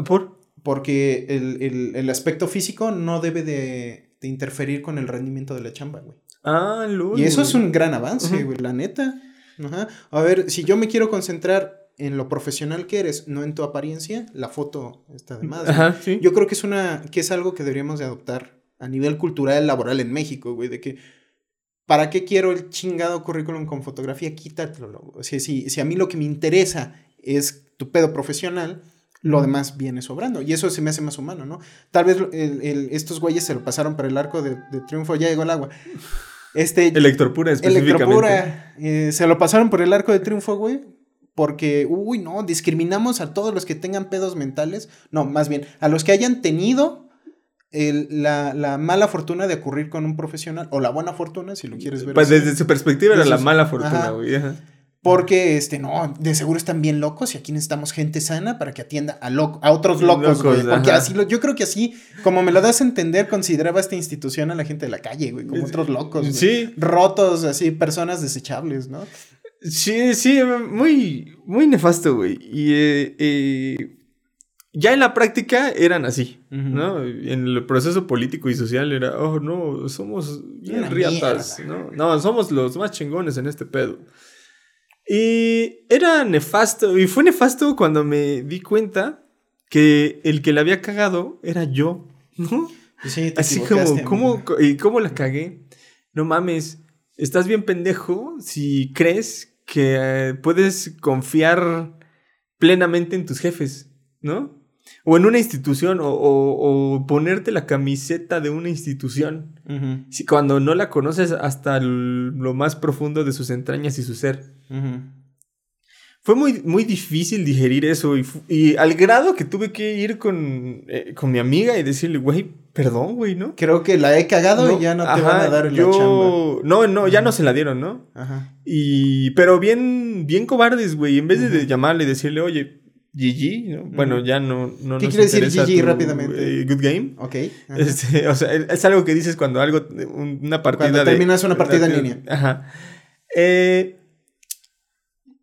¿Por? Porque el, el- el aspecto físico no debe de, de interferir con el rendimiento de la chamba, güey. Ah, Y eso es un gran avance, güey, la neta. Ajá. A ver, si yo me quiero concentrar en lo profesional que eres, no en tu apariencia, la foto está de güey. Ajá, sí. Yo creo que es una que es algo que deberíamos de adoptar a nivel cultural laboral en México, güey, de que ¿para qué quiero el chingado currículum con fotografía? Quítatelo. O sea, si, si a mí lo que me interesa es tu pedo profesional, lo demás viene sobrando. Y eso se me hace más humano, ¿no? Tal vez el- el- estos güeyes se lo pasaron por el arco de, de triunfo, ya llegó el agua. Este, Electropura específicamente. Electropura. eh, se lo pasaron por el arco de triunfo, güey. Porque, uy, no, discriminamos a todos los que tengan pedos mentales. No, más bien, a los que hayan tenido el- la, la mala fortuna de ocurrir con un profesional, o la buena fortuna, si lo quieres ver. Pues así. desde su perspectiva era la mala fortuna, güey. ajá. Porque, este, no, de seguro están bien locos y aquí necesitamos gente sana para que atienda a, loco, a otros locos, Locos, güey. Porque ajá. así, lo, yo creo que así, como me lo das a entender, consideraba esta institución a la gente de la calle, güey, como otros locos. güey. Rotos, así, personas desechables, ¿no? sí, sí, muy, muy nefasto, güey. Y eh, eh, ya en la práctica eran así. ¿no? En el proceso político y social era, oh, no, somos bien riatas, mierda. ¿no? No, somos los más chingones en este pedo. Y era nefasto, y fue nefasto cuando me di cuenta que el que la había cagado era yo, ¿no? Y sí, te Así como. ¿cómo, ¿y cómo la cagué? No mames, estás bien pendejo si crees que eh, puedes confiar plenamente en tus jefes, ¿no? O en una institución, o, o- o ponerte la camiseta de una institución, Ujú, si, cuando no la conoces hasta lo más profundo de sus entrañas y su ser. fue muy, muy difícil digerir eso. Y, y al grado que tuve que ir con, eh, con mi amiga y decirle, güey, perdón, güey, ¿no? Creo que la he cagado y ya no te van a dar la yo... chamba. No, no, ya no se la dieron, ¿no? Ajá. Y, pero bien, bien cobardes, güey. En vez de, llamarle y decirle, oye, GG, ¿no? bueno, ya no, no ¿Qué nos quiere decir GG tu, rápidamente? eh, good game. Ok. Este, o sea, es algo que dices cuando algo, un- una partida Cuando de- terminas una partida en línea. Ajá. Eh,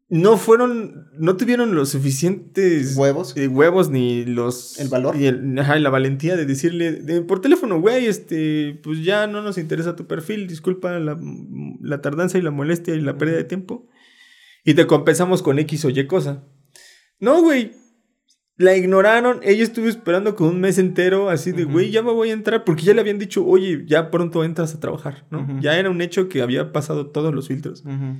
no fueron, no tuvieron los suficientes Huevos. eh, huevos ni los... El valor. Y el- ajá, la valentía de decirle de- por teléfono, güey, este, pues ya no nos interesa tu perfil, disculpa la, la tardanza y la molestia y la pérdida de tiempo. Y te compensamos con X o Y cosa. No, güey. La ignoraron, ella estuvo esperando con un mes entero, así de, güey, ya me voy a entrar, porque ya le habían dicho, oye, ya pronto entras a trabajar, ¿no? Ujú. Ya era un hecho que había pasado todos los filtros. Ujú.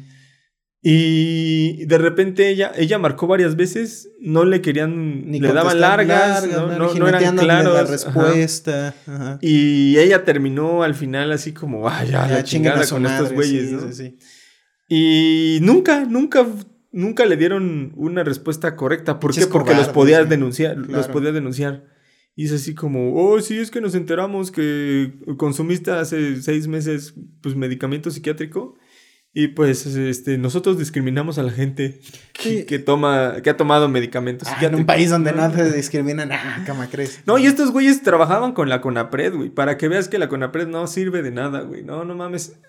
Y de repente ella, ella marcó varias veces, no le querían, Ni le daban largas, largas, no, ¿no? no- eran claros. la ajá. respuesta. Ajá. Y ella terminó al final así como, ay, ya, Ya la chingada con estos madre, güeyes, sí, ¿no? sí, sí. Y nunca, nunca, nunca le dieron una respuesta correcta. ¿Por qué? Porque los podías denunciar, los Claro. podía denunciar. Y es así como, oh, sí, es que nos enteramos que consumiste hace seis meses pues, medicamento psiquiátrico. Y pues este, nosotros discriminamos a la gente que, que toma, que ha tomado medicamentos Ah, en un país donde ¿no? te discriminan, ah, cama crees. No, y estos güeyes trabajaban con la CONAPRED, güey. Para que veas que la CONAPRED no sirve de nada, güey. No, no mames.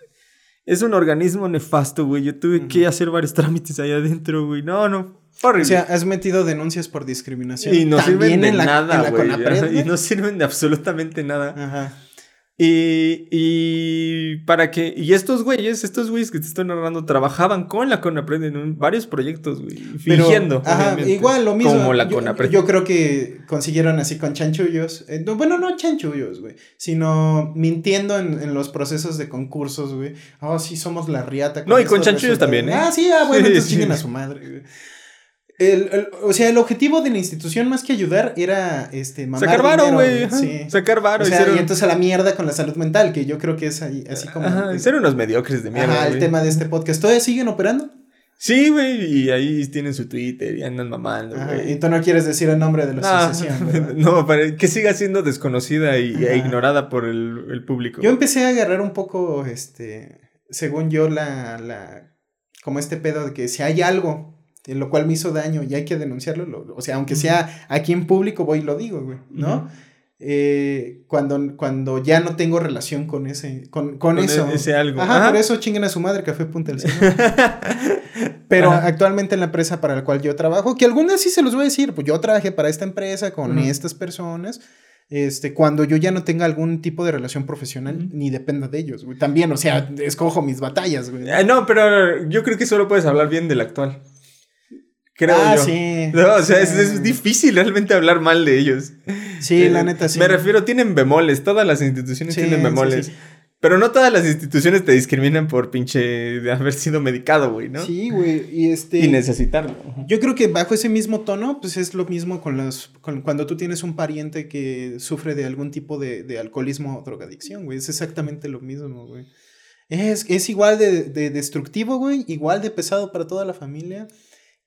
Es un organismo nefasto, güey. Yo tuve que hacer varios trámites ahí adentro, güey. No, no. Horrible. O sea, has metido denuncias por discriminación. y no También sirven de en la, nada, en la güey. Conapred, Ajá, güey. Y no sirven de absolutamente nada. Ajá. Y, y para que. Y estos güeyes, estos güeyes que te estoy narrando, trabajaban con la CONAPRED en un- varios proyectos, güey. Fingiendo. ajá, igual lo mismo. Como la yo, CONAPRED. yo creo que consiguieron así con chanchullos. eh, no, bueno, no chanchullos, güey. Sino mintiendo en, en los procesos de concursos, güey. Oh, sí, somos la riata. No, y con chanchullos resultados. también, ¿eh? Ah, sí, ah, bueno, Sí, entonces sí. a su madre, güey. El- el- o sea, el objetivo de la institución más que ayudar era este mamar Sacar varo, güey. Sí. Sacar varo. O sea, ser y entonces a la mierda con la salud mental, que yo creo que es ahí, así como Ajá, ser unos mediocres de mierda. ajá, el tema de este podcast. ¿Todavía siguen operando? Sí, güey, y ahí tienen su Twitter y andan mamando, güey. y tú no quieres decir el nombre de la No, asociación, ¿verdad? no, para que siga siendo desconocida y, e ignorada por el, el público. Yo empecé a agarrar un poco, este, según yo, la, la, como este pedo de que si hay algo lo cual me hizo daño y hay que denunciarlo, lo- o sea, aunque sea aquí en público, voy y lo digo, güey, ¿no? Eh, cuando, cuando ya no tengo relación con ese, con, con, Con eso. ese algo. Ajá, por eso chinguen a su madre, Café Punta Cielo. Pero Ajá. actualmente en la empresa para la cual yo trabajo, que algún día sí se los voy a decir, pues yo trabajé para esta empresa con Ujú. estas personas. Este, cuando yo ya no tenga algún tipo de relación profesional, ni dependa de ellos, güey. También, o sea, escojo mis batallas, güey. Ah, no, pero yo creo que solo puedes hablar bien del actual. Creo ah, yo. sí. No, o sea, es, sí. es difícil realmente hablar mal de ellos. Sí, Eh, la neta, sí. Me refiero, tienen bemoles. Todas las instituciones Sí, tienen bemoles. Pero no todas las instituciones te discriminan por pinche de haber sido medicado, güey, ¿no? Sí, güey. Y este. Y necesitarlo. Yo creo que bajo ese mismo tono, pues es lo mismo con las. Con, cuando tú tienes un pariente que sufre de algún tipo de, de alcoholismo o drogadicción, güey. Es exactamente lo mismo, güey. Es, es igual de, de destructivo, güey. Igual de pesado para toda la familia.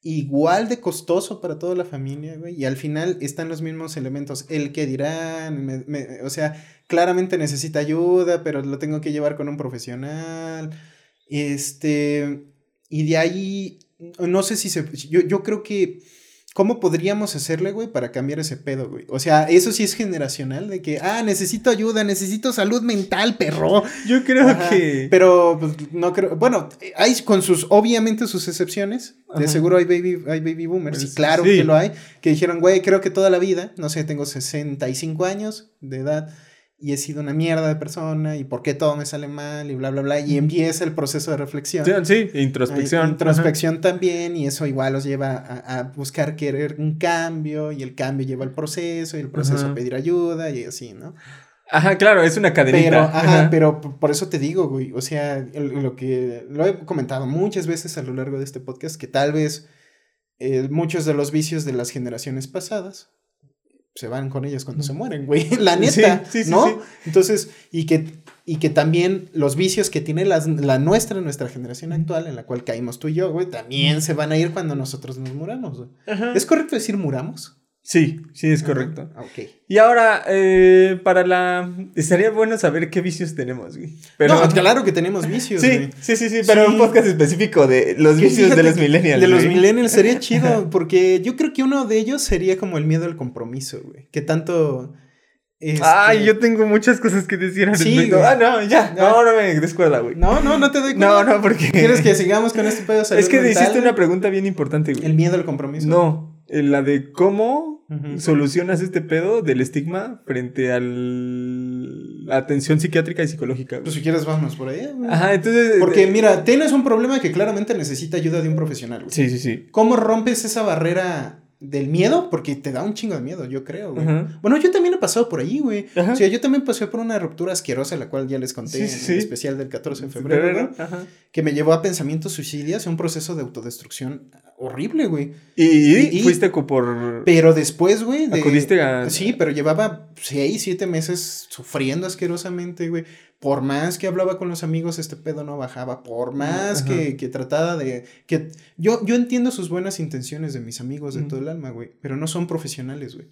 Igual de costoso para toda la familia. Y al final están los mismos elementos. El que dirán, o sea, claramente necesita ayuda, pero lo tengo que llevar con un profesional. Este. Y de ahí, no sé si se... Yo, yo creo que... ¿Cómo podríamos hacerle, güey, para cambiar ese pedo, güey? O sea, eso sí es generacional, de que, ah, necesito ayuda, necesito salud mental, perro. Yo creo Ajá, que. Pero, pues, no creo... Bueno, hay con sus, obviamente, sus excepciones. De seguro hay baby, hay baby boomers, y Pues, claro sí. que lo hay, que dijeron, güey, creo que toda la vida, no sé, tengo 65 años de edad y he sido una mierda de persona y por qué todo me sale mal y bla, bla, bla. Y empieza el proceso de reflexión. Sí, sí, introspección. Hay Introspección también, y eso igual los lleva a, a buscar querer un cambio, y el cambio lleva al proceso, y el proceso Ajá. a pedir ayuda, y así, ¿no? Ajá, claro, es una cadenita. Pero, ajá, Ajá. pero por eso te digo, güey, o sea, lo que lo he comentado muchas veces a lo largo de este podcast, que tal vez eh, muchos de los vicios de las generaciones pasadas se van con ellos cuando se mueren, güey, la neta, sí, sí, ¿no? Entonces, y que Y que también los vicios que tiene las- la nuestra, nuestra generación actual, en la cual caímos tú y yo, güey, también se van a ir cuando nosotros nos muramos, güey. ¿Es correcto decir muramos? Sí, sí, es correcto. Ah, ok. Y ahora, eh, para la... Estaría bueno saber qué vicios tenemos, güey. Pero... no, claro que tenemos vicios, Sí, güey. sí, sí, sí, pero Sí. un podcast específico de los vicios de los millennials. De los millennials sería chido, porque yo creo que uno de ellos sería como el miedo al compromiso, güey. Que tanto. este, Ay, yo tengo muchas cosas que decir al Sí, respecto. Ah, no, ya. No, no me descuerda, güey. No, no, no te doy No, cuenta. no, porque... ¿Quieres que sigamos con este pedo Es que mental, hiciste una pregunta bien importante, güey. El miedo al compromiso. No, eh, la de cómo Solucionas este pedo del estigma frente a la atención psiquiátrica y psicológica. güey. Pues si quieres, vamos por ahí. güey. Ajá, entonces... Porque, eh, mira, tienes un problema que claramente necesita ayuda de un profesional, güey. Sí, sí, sí. ¿Cómo rompes esa barrera del miedo? Porque te da un chingo de miedo, yo creo, güey. Ajá. Bueno, yo también he pasado por ahí, güey. Ajá. O sea, yo también pasé por una ruptura asquerosa, la cual ya les conté Sí, sí, en sí. el especial del 14 de febrero, Febrero, güey, ajá. que me llevó a pensamientos suicidios, a un proceso de autodestrucción horrible, güey. Y, y Y- fuiste por... Pero después, güey, de... Acudiste a... Sí, pero llevaba seis, siete meses sufriendo asquerosamente, güey. Por más que hablaba con los amigos, este pedo no bajaba. Por más Ajá. que, que trataba de... que yo, yo entiendo sus buenas intenciones de mis amigos de todo el alma, güey. Pero no son profesionales, güey.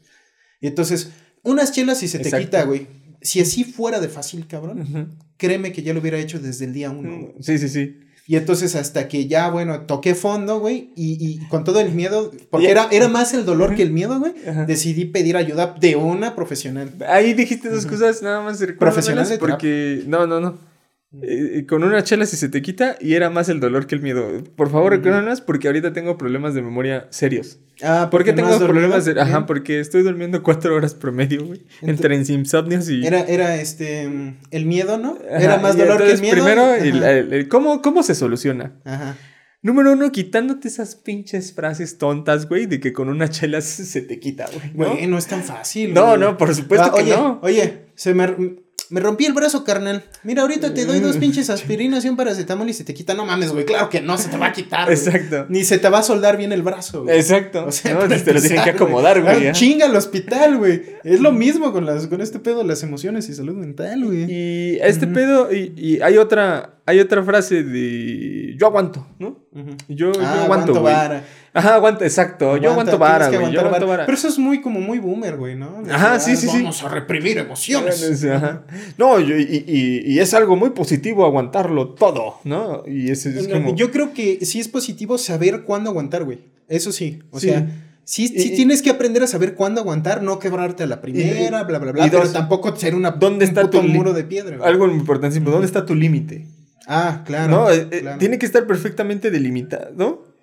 Y entonces, unas chelas y se te Exacto. quita, güey. Si así fuera de fácil, cabrón, créeme que ya lo hubiera hecho desde el día uno, güey. Sí, sí, sí. Y entonces hasta que ya, bueno, toqué fondo, güey, y, y con todo el miedo, porque era, era más el dolor que el miedo, güey, decidí pedir ayuda de una profesional. Ahí dijiste dos cosas, nada más Profesional de porque no, no, no. Eh, con una chela si se te quita y era más el dolor que el miedo. Por favor, Ujú. recuérdamelas porque ahorita tengo problemas de memoria serios. Ah, ¿Por qué tengo problemas de.? Ajá, porque estoy durmiendo cuatro horas promedio, güey. Entre insomnios y. Era, era este, el miedo, ¿no? Ajá, Era más dolor que el miedo. Primero, el- el- el- ¿cómo, ¿cómo se soluciona? Ajá. Número uno, quitándote esas pinches frases tontas, güey, de que con una chela se te quita, güey. ¿no? Güey, no es tan fácil. No, güey. no, por supuesto que oye, no. Oye, se me, me rompí el brazo, carnal. Mira, ahorita te doy Mm. dos pinches aspirinas y un paracetamol y se te quita. No mames, güey, claro que no, se te va a quitar. güey. Exacto. Ni se te va a soldar bien el brazo. güey. Exacto. O sea, no, te lo tienen que acomodar, güey. ¿eh? Chinga al hospital, güey. Es lo mismo con, las, con este pedo las emociones y salud mental, güey. Y este pedo, y, y hay otra, hay otra frase de yo aguanto, ¿no? Ujú. Yo, yo Ah, aguanto, güey. vara. Ajá, aguanto, exacto. yo Aguanta, aguanto vara, güey. Yo aguanto vara. Pero eso es muy como muy boomer, güey, ¿no? De Ajá, sí, ah, sí, sí. Vamos a reprimir emociones. Ajá. No, yo- y, y- y es algo muy positivo aguantarlo todo, ¿no? Y eso es como... Yo creo que sí es positivo saber cuándo aguantar, güey. Eso sí. O Sí. sea, sí, sí Y- tienes que aprender a saber cuándo aguantar, no quebrarte a la primera, bla, bla, bla. y pero dos, tampoco ser una, ¿dónde un está puto tu muro de piedra. güey. Algo importantísimo. ¿Dónde está tu límite? Ah, claro. ¿No? Eh, eh, claro. Tiene que estar perfectamente delimitado.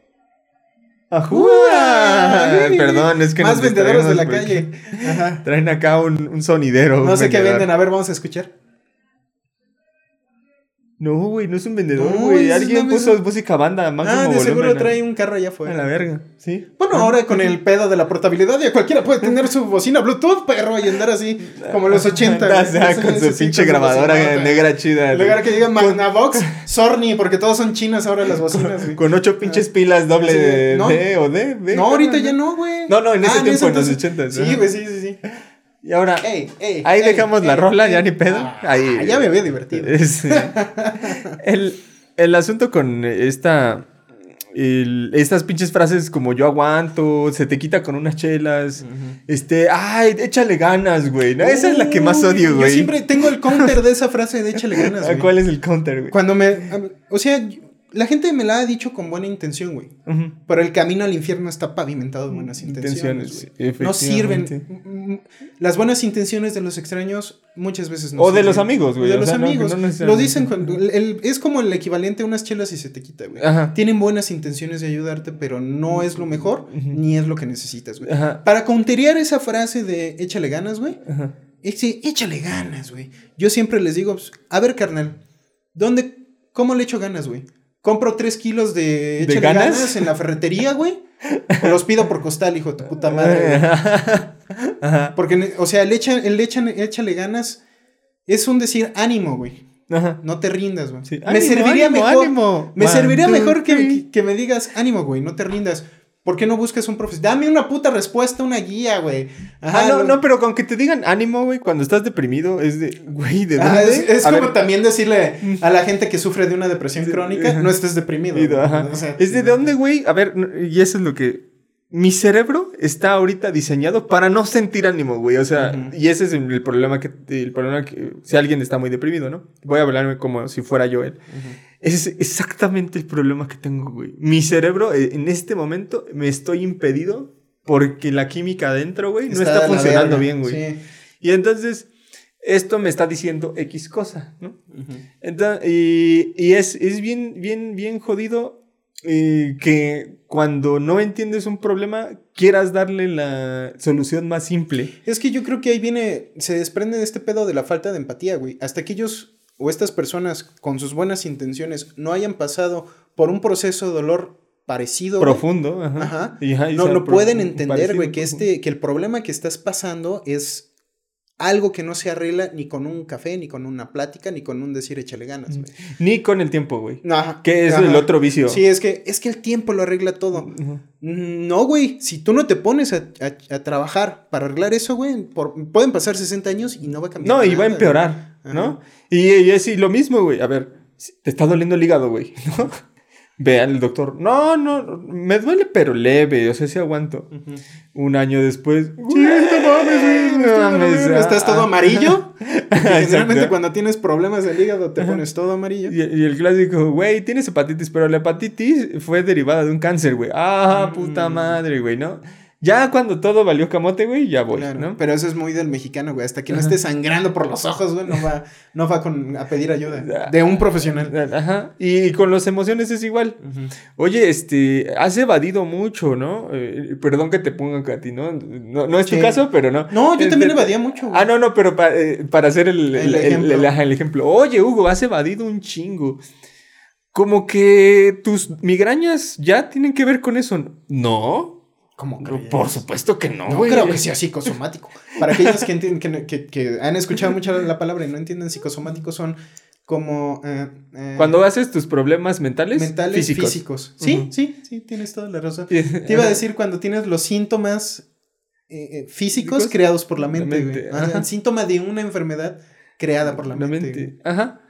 Ay, Perdón, es que Más nos vendedores de la calle. Ajá. Traen acá un, un sonidero. No sé qué vendedor. venden. A ver, vamos a escuchar. No, güey, no es un vendedor, güey. Alguien puso música banda, máximo Ah, de volumen, seguro trae un carro allá A afuera. la verga, ¿sí? Bueno, ahora con el pedo de la portabilidad, ya cualquiera puede tener su bocina Bluetooth, perro, y andar así, como los 80. güey. Andas, ah, Eso- con su pinche grabadora negra chida. En lugar que diga Magnavox, Sorny, porque todos son chinas ahora las bocinas, güey. Con ocho pinches pilas doble Sí, de no. D o D. D, No, ahorita ya no, güey. No, no, en ese Ah, tiempo, en los entonces- 80, Sí, güey, sí, sí, sí. Y ahora, Ey, ey, ahí ey, dejamos la rola, ya ni pedo. Ah, ahí, ya me había divertido. Es- el, el asunto con esta. el- estas pinches frases como yo aguanto, se te quita con unas chelas. Este, ay, échale ganas, güey. ¿no? Esa es la que más odio, güey. Yo siempre tengo el counter de esa frase de échale ganas, güey. ¿Cuál es el counter, güey? Cuando me... O sea, la gente me la ha dicho con buena intención, güey. Pero el camino al infierno está pavimentado de buenas intenciones. Intenciones. No sirven. Mm, mm, Las buenas intenciones de los extraños muchas veces no O de los amigos, güey, de o los sea, amigos. no Lo dicen cuando. el- el- es como el equivalente a unas chelas y se te quita, güey. Ajá. Tienen buenas intenciones de ayudarte, pero no es lo mejor ni es lo que necesitas, güey. Ajá. Para counterear esa frase de échale ganas, güey. Ajá. Ese, échale ganas, güey. Yo siempre les digo, pues, a ver, carnal, ¿dónde, cómo le echo ganas, güey? ¿Compro tres kilos de échale ganas? ganas? en la ferretería, güey? ¿O los pido por costal, hijo de tu puta madre, güey? Ajá. Porque, o sea, el, echa, el echan- échale ganas es un decir ánimo, güey. Ajá. No te rindas, güey. Sí. Me Ánimo, serviría ánimo, mejor. ánimo. Me serviría mejor que me digas ánimo, güey, no te rindas. ¿Por qué no buscas un profesional? Dame una puta respuesta, una guía, güey. Ajá, no, no, pero con que te digan ánimo, güey, cuando estás deprimido, es de, güey, ¿de dónde? Ah, es, es como también decirle a la gente que sufre de una depresión crónica, no estés deprimido. Ajá. O sea, es de, ¿de dónde, güey? A ver, y eso es lo que mi cerebro está ahorita diseñado para no sentir ánimo, güey. O sea, y ese es el problema que, el problema que, si alguien está muy deprimido, ¿no? Voy a hablarme como si fuera yo él. Ese es exactamente el problema que tengo, güey. Mi cerebro, eh, en este momento, me estoy impedido porque la química adentro, güey, no está, funcionando bien, güey. Sí. Y entonces, esto me está diciendo X cosa, ¿no? entonces, y, y es, es bien, bien, bien jodido que cuando no entiendes un problema quieras darle la solución más simple. Es que yo creo que ahí viene, se desprende de este pedo de la falta de empatía, güey. Hasta que ellos o estas personas con sus buenas intenciones no hayan pasado por un proceso de dolor parecido. Profundo, ajá. no, no pueden entender, güey, que, este, que el problema que estás pasando es algo que no se arregla ni con un café, ni con una plática, ni con un decir échale ganas, güey. Ni con el tiempo, güey. Ajá. Que es el otro vicio. Sí, es que, es que el tiempo lo arregla todo. No, güey. Si tú no te pones a, trabajar para arreglar eso, güey, pueden pasar 60 años y no va a cambiar. No, y va a empeorar, ¿no? Y, y es lo mismo, güey. A ver, te está doliendo el hígado, güey, ¿no? Ve al doctor. No, no, me duele, pero leve. O sea, sí aguanto. Un año después. ¿Estás todo amarillo? generalmente cuando tienes problemas del hígado te pones todo amarillo. Y, el clásico, güey, tienes hepatitis, pero la hepatitis fue derivada de un cáncer, güey. Ah, puta mm. madre, güey, ¿no? Ya cuando todo valió camote, güey, ya voy, ¿no? Pero eso es muy del mexicano, güey. Hasta que no esté sangrando por los ojos, güey, no va, no va a pedir ayuda. De un profesional. Ajá. Y con las emociones es igual. Oye, este, has evadido mucho, ¿no? Eh, perdón que te ponga a ti, ¿no? No, es tu caso, pero no. No, yo también evadía mucho, güey. Ah, no, no, pero eh, para hacer el, el, el, ejemplo. Oye, Hugo, has evadido un chingo como que tus migrañas ya tienen que ver con eso. No. ¿Cómo Por supuesto que no, No creo que sea psicosomático. Para aquellos que, entienden, que, han escuchado mucho la palabra y no entienden psicosomático, son como... Eh, eh, Cuando haces tus problemas mentales, mentales físicos. Sí, sí, sí, tienes toda la razón. Te iba a decir cuando tienes los síntomas eh, físicos, creados por la mente. síntoma de una enfermedad creada por la, mente. Ajá.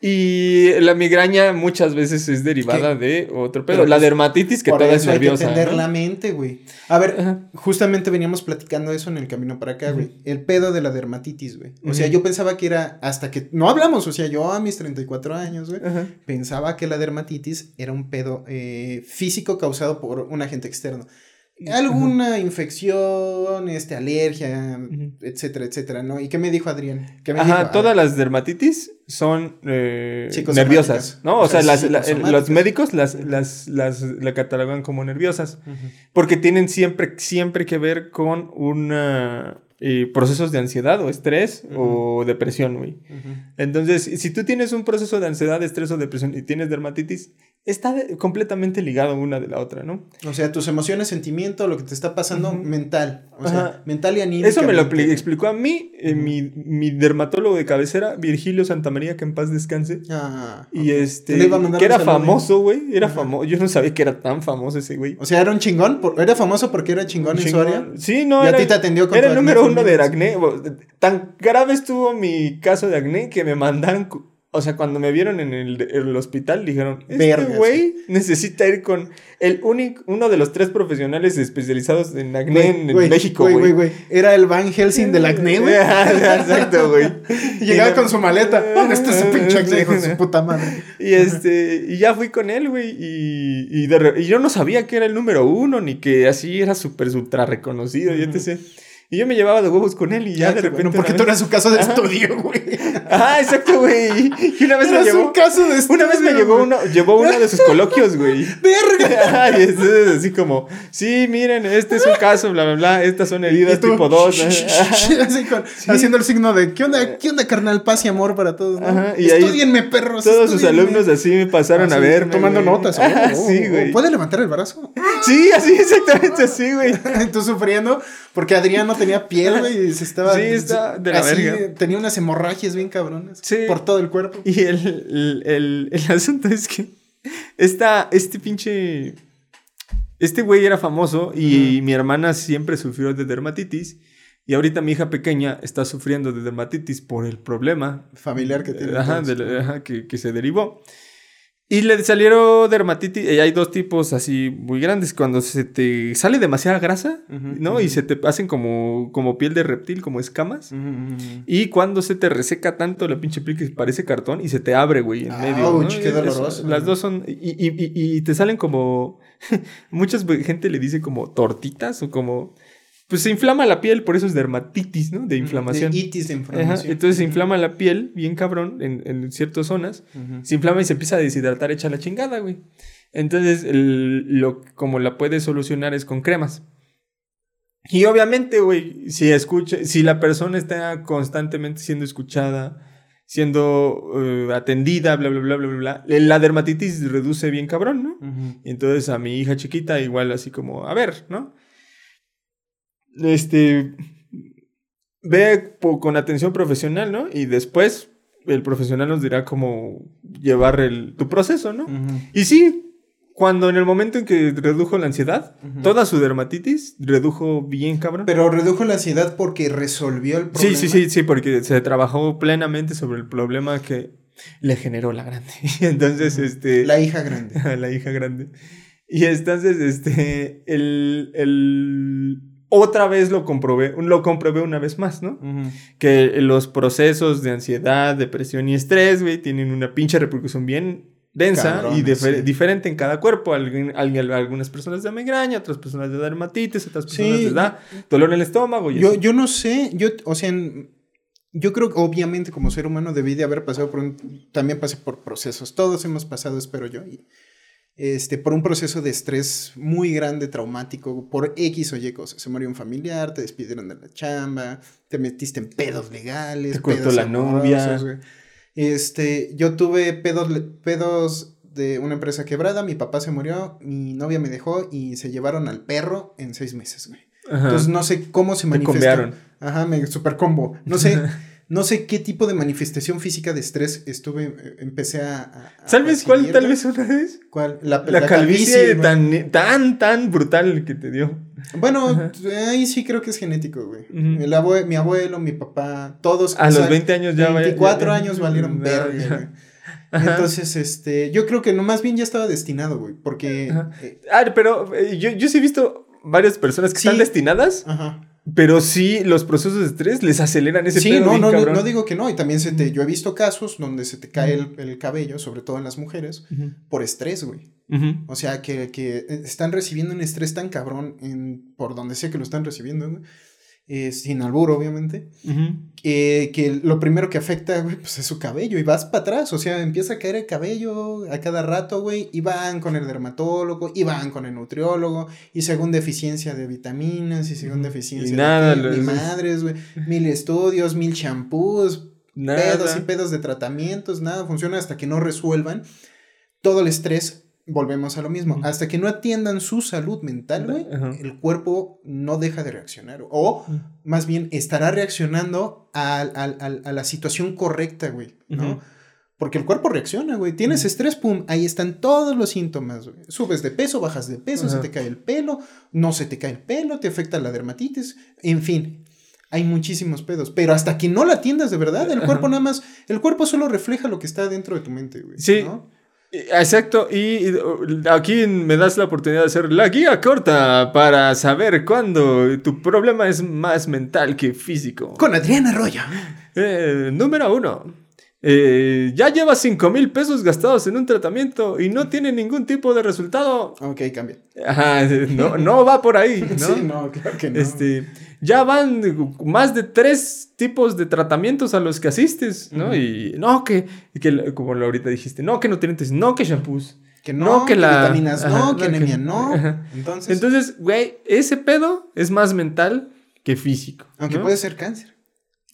Y la migraña muchas veces es derivada de otro pedo. la dermatitis que toda es nerviosa. Hay que entender la mente, güey. A ver, justamente veníamos platicando eso en el camino para acá, güey. El pedo de la dermatitis, güey. O sea, yo pensaba que era hasta que no hablamos, o sea, yo a mis 34 años, güey, pensaba que la dermatitis era un pedo eh, físico causado por un agente externo alguna infección, este, alergia, etcétera, etcétera, ¿no? ¿Y qué me dijo Adrián? Ajá, todas las dermatitis son eh, nerviosas, ¿no? O sea, los médicos las, las, las la catalogan como nerviosas, porque tienen siempre, siempre que ver con una procesos de ansiedad o estrés o depresión, güey. Entonces, si tú tienes un proceso de ansiedad, estrés o depresión y tienes dermatitis, está completamente ligado una de la otra, ¿no? O sea, tus emociones, sentimiento, lo que te está pasando mental. O sea, mental y anímico. Eso me lo explicó a mí eh, mi, mi, dermatólogo de cabecera, Virgilio Santamaría, que en paz descanse. Ah, y este, que era famoso, güey. Era famoso. Yo no sabía que era tan famoso ese güey. O sea, era un chingón. Era famoso porque era chingón, en su área. Sí, no. Y a ti te atendió con Era el número uno de acné. Tan grave estuvo mi caso de acné que me mandaron o sea, cuando me vieron en el, hospital, dijeron, este güey necesita ir con el único, uno de los tres profesionales especializados en acné en, México, güey. güey. Era el Van Helsing del acné, güey. Exacto, güey. Llegaba con su maleta. ¿Dónde está ese pinche acné, hijo de su puta madre? Y este, y ya fui con él, güey. Y, y, y, yo no sabía que era el número uno, ni que así era súper, ultra reconocido, y etc. Y yo me llevaba de huevos con él y ya, de repente. porque tú eras su caso de estudio, güey. Ah, exacto, güey. Y una vez me llevó. Un caso de estudio, una vez me llevó uno, llevó uno de sus coloquios, güey. ¡Verga! y entonces así como, sí, miren, este es un caso, bla, bla, bla. Estas son heridas tipo 2. así con, Haciendo el signo de, ¿qué onda, qué onda, carnal? Paz y amor para todos. ¿no? Ajá, y Estudienme, perros. Todos sus alumnos así me pasaron a ver. Tomando notas. Oh, sí, güey. ¿Puede levantar el brazo? Sí, así, exactamente así, güey. Tú sufriendo porque Adrián no tenía piel, güey se estaba. Sí, está de la verga. Tenía unas hemorragias bien cabronas. Por todo el cuerpo. Y el, el, el, asunto es que. Esta, este pinche. Este güey era famoso y mi hermana siempre sufrió de dermatitis. Y ahorita mi hija pequeña está sufriendo de dermatitis por el problema Familiar que tiene. Ajá, entonces. de la- ajá, que, que se derivó. Y le salieron dermatitis. Y hay dos tipos así muy grandes. Cuando se te sale demasiada grasa, ¿no? Y se te hacen como, como piel de reptil, como escamas. Y cuando se te reseca tanto la pinche piel que parece cartón y se te abre, güey, en medio. ¿no? Ouch, qué doloroso. Las dos son. Y, y- y- y te salen como. Mucha gente le dice como tortitas o como. Pues se inflama la piel, por eso es dermatitis, ¿no? De inflamación. De itis de Ajá, inflamación. Entonces se inflama la piel, bien cabrón, en, en ciertas zonas. Ujú. Se inflama y se empieza a deshidratar hecha la chingada, güey. Entonces, el- lo, como la puedes solucionar es con cremas. Y obviamente, güey, si escucha, si la persona está constantemente siendo escuchada, siendo eh, atendida, bla, bla, bla, bla, bla, bla, la dermatitis reduce bien cabrón, ¿no? Ujú. Y entonces a mi hija chiquita igual así como, a ver, ¿no? Este, ve con atención profesional, ¿no? Y después el profesional nos dirá cómo llevar el, tu proceso, ¿no? Y sí, cuando en el momento en que redujo la ansiedad, toda su dermatitis redujo bien cabrón. Pero redujo la ansiedad porque resolvió el sí, problema. sí, sí, sí, porque se trabajó plenamente sobre el problema que le generó la grande. Y entonces, este... La hija grande. la hija grande. Y entonces, este, el, el, otra vez lo comprobé, lo comprobé una vez más, ¿no? Ujú. Que los procesos de ansiedad, depresión y estrés, güey, tienen una pinche repercusión bien densa y difer- sí. diferente en cada cuerpo. Alguien- algunas personas de migraña, otras personas de dermatitis, otras personas Sí. les da dolor en el estómago. Y Yo, yo no sé, yo, o sea, yo creo que obviamente como ser humano debí de haber pasado por un, también pasé por procesos, todos hemos pasado, espero yo, y, este, por un proceso de estrés muy grande, traumático, por X o Y cosas. Se murió un familiar, te despidieron de la chamba, te metiste en pedos legales, Te cortó pedos la novia. Este, yo tuve pedos, pedos de una empresa quebrada, mi papá se murió, mi novia me dejó y se llevaron al perro en seis meses, güey. Ajá. Entonces no sé cómo se manifestó. Ajá, me super combo. No sé, no sé qué tipo de manifestación física de estrés estuve, eh, empecé a. a- a ¿Sabes cuál tal vez una vez? ¿Cuál? La, La, calvicie, güey. tan, tan, tan brutal que te dio. Bueno, ahí sí creo que es genético, güey. El abue- mi abuelo, mi papá, todos. A los 20 años ya vaya- 24 ya- años valieron ya- verga, ya. güey. Entonces, este, yo creo que no más bien ya estaba destinado, güey, porque... Eh, Ah, pero eh, yo, yo sí he visto varias personas que Sí. están destinadas, ajá. Pero sí los procesos de estrés les aceleran ese Sí, pedo no, bien no, no, cabrón. no digo que no, y también se te, yo he visto casos donde se te cae el, el cabello, sobre todo en las mujeres, por estrés, güey. O sea, que, que están recibiendo un estrés tan cabrón en, por donde sea que lo están recibiendo, güey. Eh, sin albur, obviamente. Ujú. Que, que lo primero que afecta, güey, pues es su cabello. Y vas para atrás. O sea, empieza a caer el cabello a cada rato, güey. Y van con el dermatólogo, y van con el nutriólogo. Y según deficiencia de vitaminas, y según deficiencia Y nada, de ni madres, güey. Mil estudios, mil champús, pedos y pedos de tratamientos, nada funciona hasta que no resuelvan todo el estrés. Volvemos a lo mismo. Hasta que no atiendan su salud mental, güey, el cuerpo no deja de reaccionar. O más bien estará reaccionando a, la situación correcta, güey, ¿no? Porque el cuerpo reacciona, güey. Tienes estrés, pum, ahí están todos los síntomas, güey. Subes de peso, bajas de peso, se te cae el pelo, no se te cae el pelo, te afecta la dermatitis, en fin. Hay muchísimos pedos, pero hasta que no la atiendas de verdad, el cuerpo nada más, el cuerpo solo refleja lo que está dentro de tu mente, güey. Sí. ¿no? Exacto, y uh, aquí me das la oportunidad de hacer la guía corta para saber cuándo tu problema es más mental que físico. Con Adriana Arroyo. Eh, número uno. Eh, ya lleva 5 mil pesos gastados en un tratamiento y no tiene ningún tipo de resultado. Ok, cambia. Ajá, no, no va por ahí, ¿no? Sí, no, claro que no. Este, ya van más de tres tipos de tratamientos a los que asistes, ¿no? Y no, que, que, como lo ahorita dijiste, no, que nutrientes, no, que shampoos. que no, no, que que, la- vitaminas no, Ajá, que no, que- anemia no. Ajá. Entonces, Entonces, güey, ese pedo es más mental que físico. aunque ¿no? puede ser cáncer.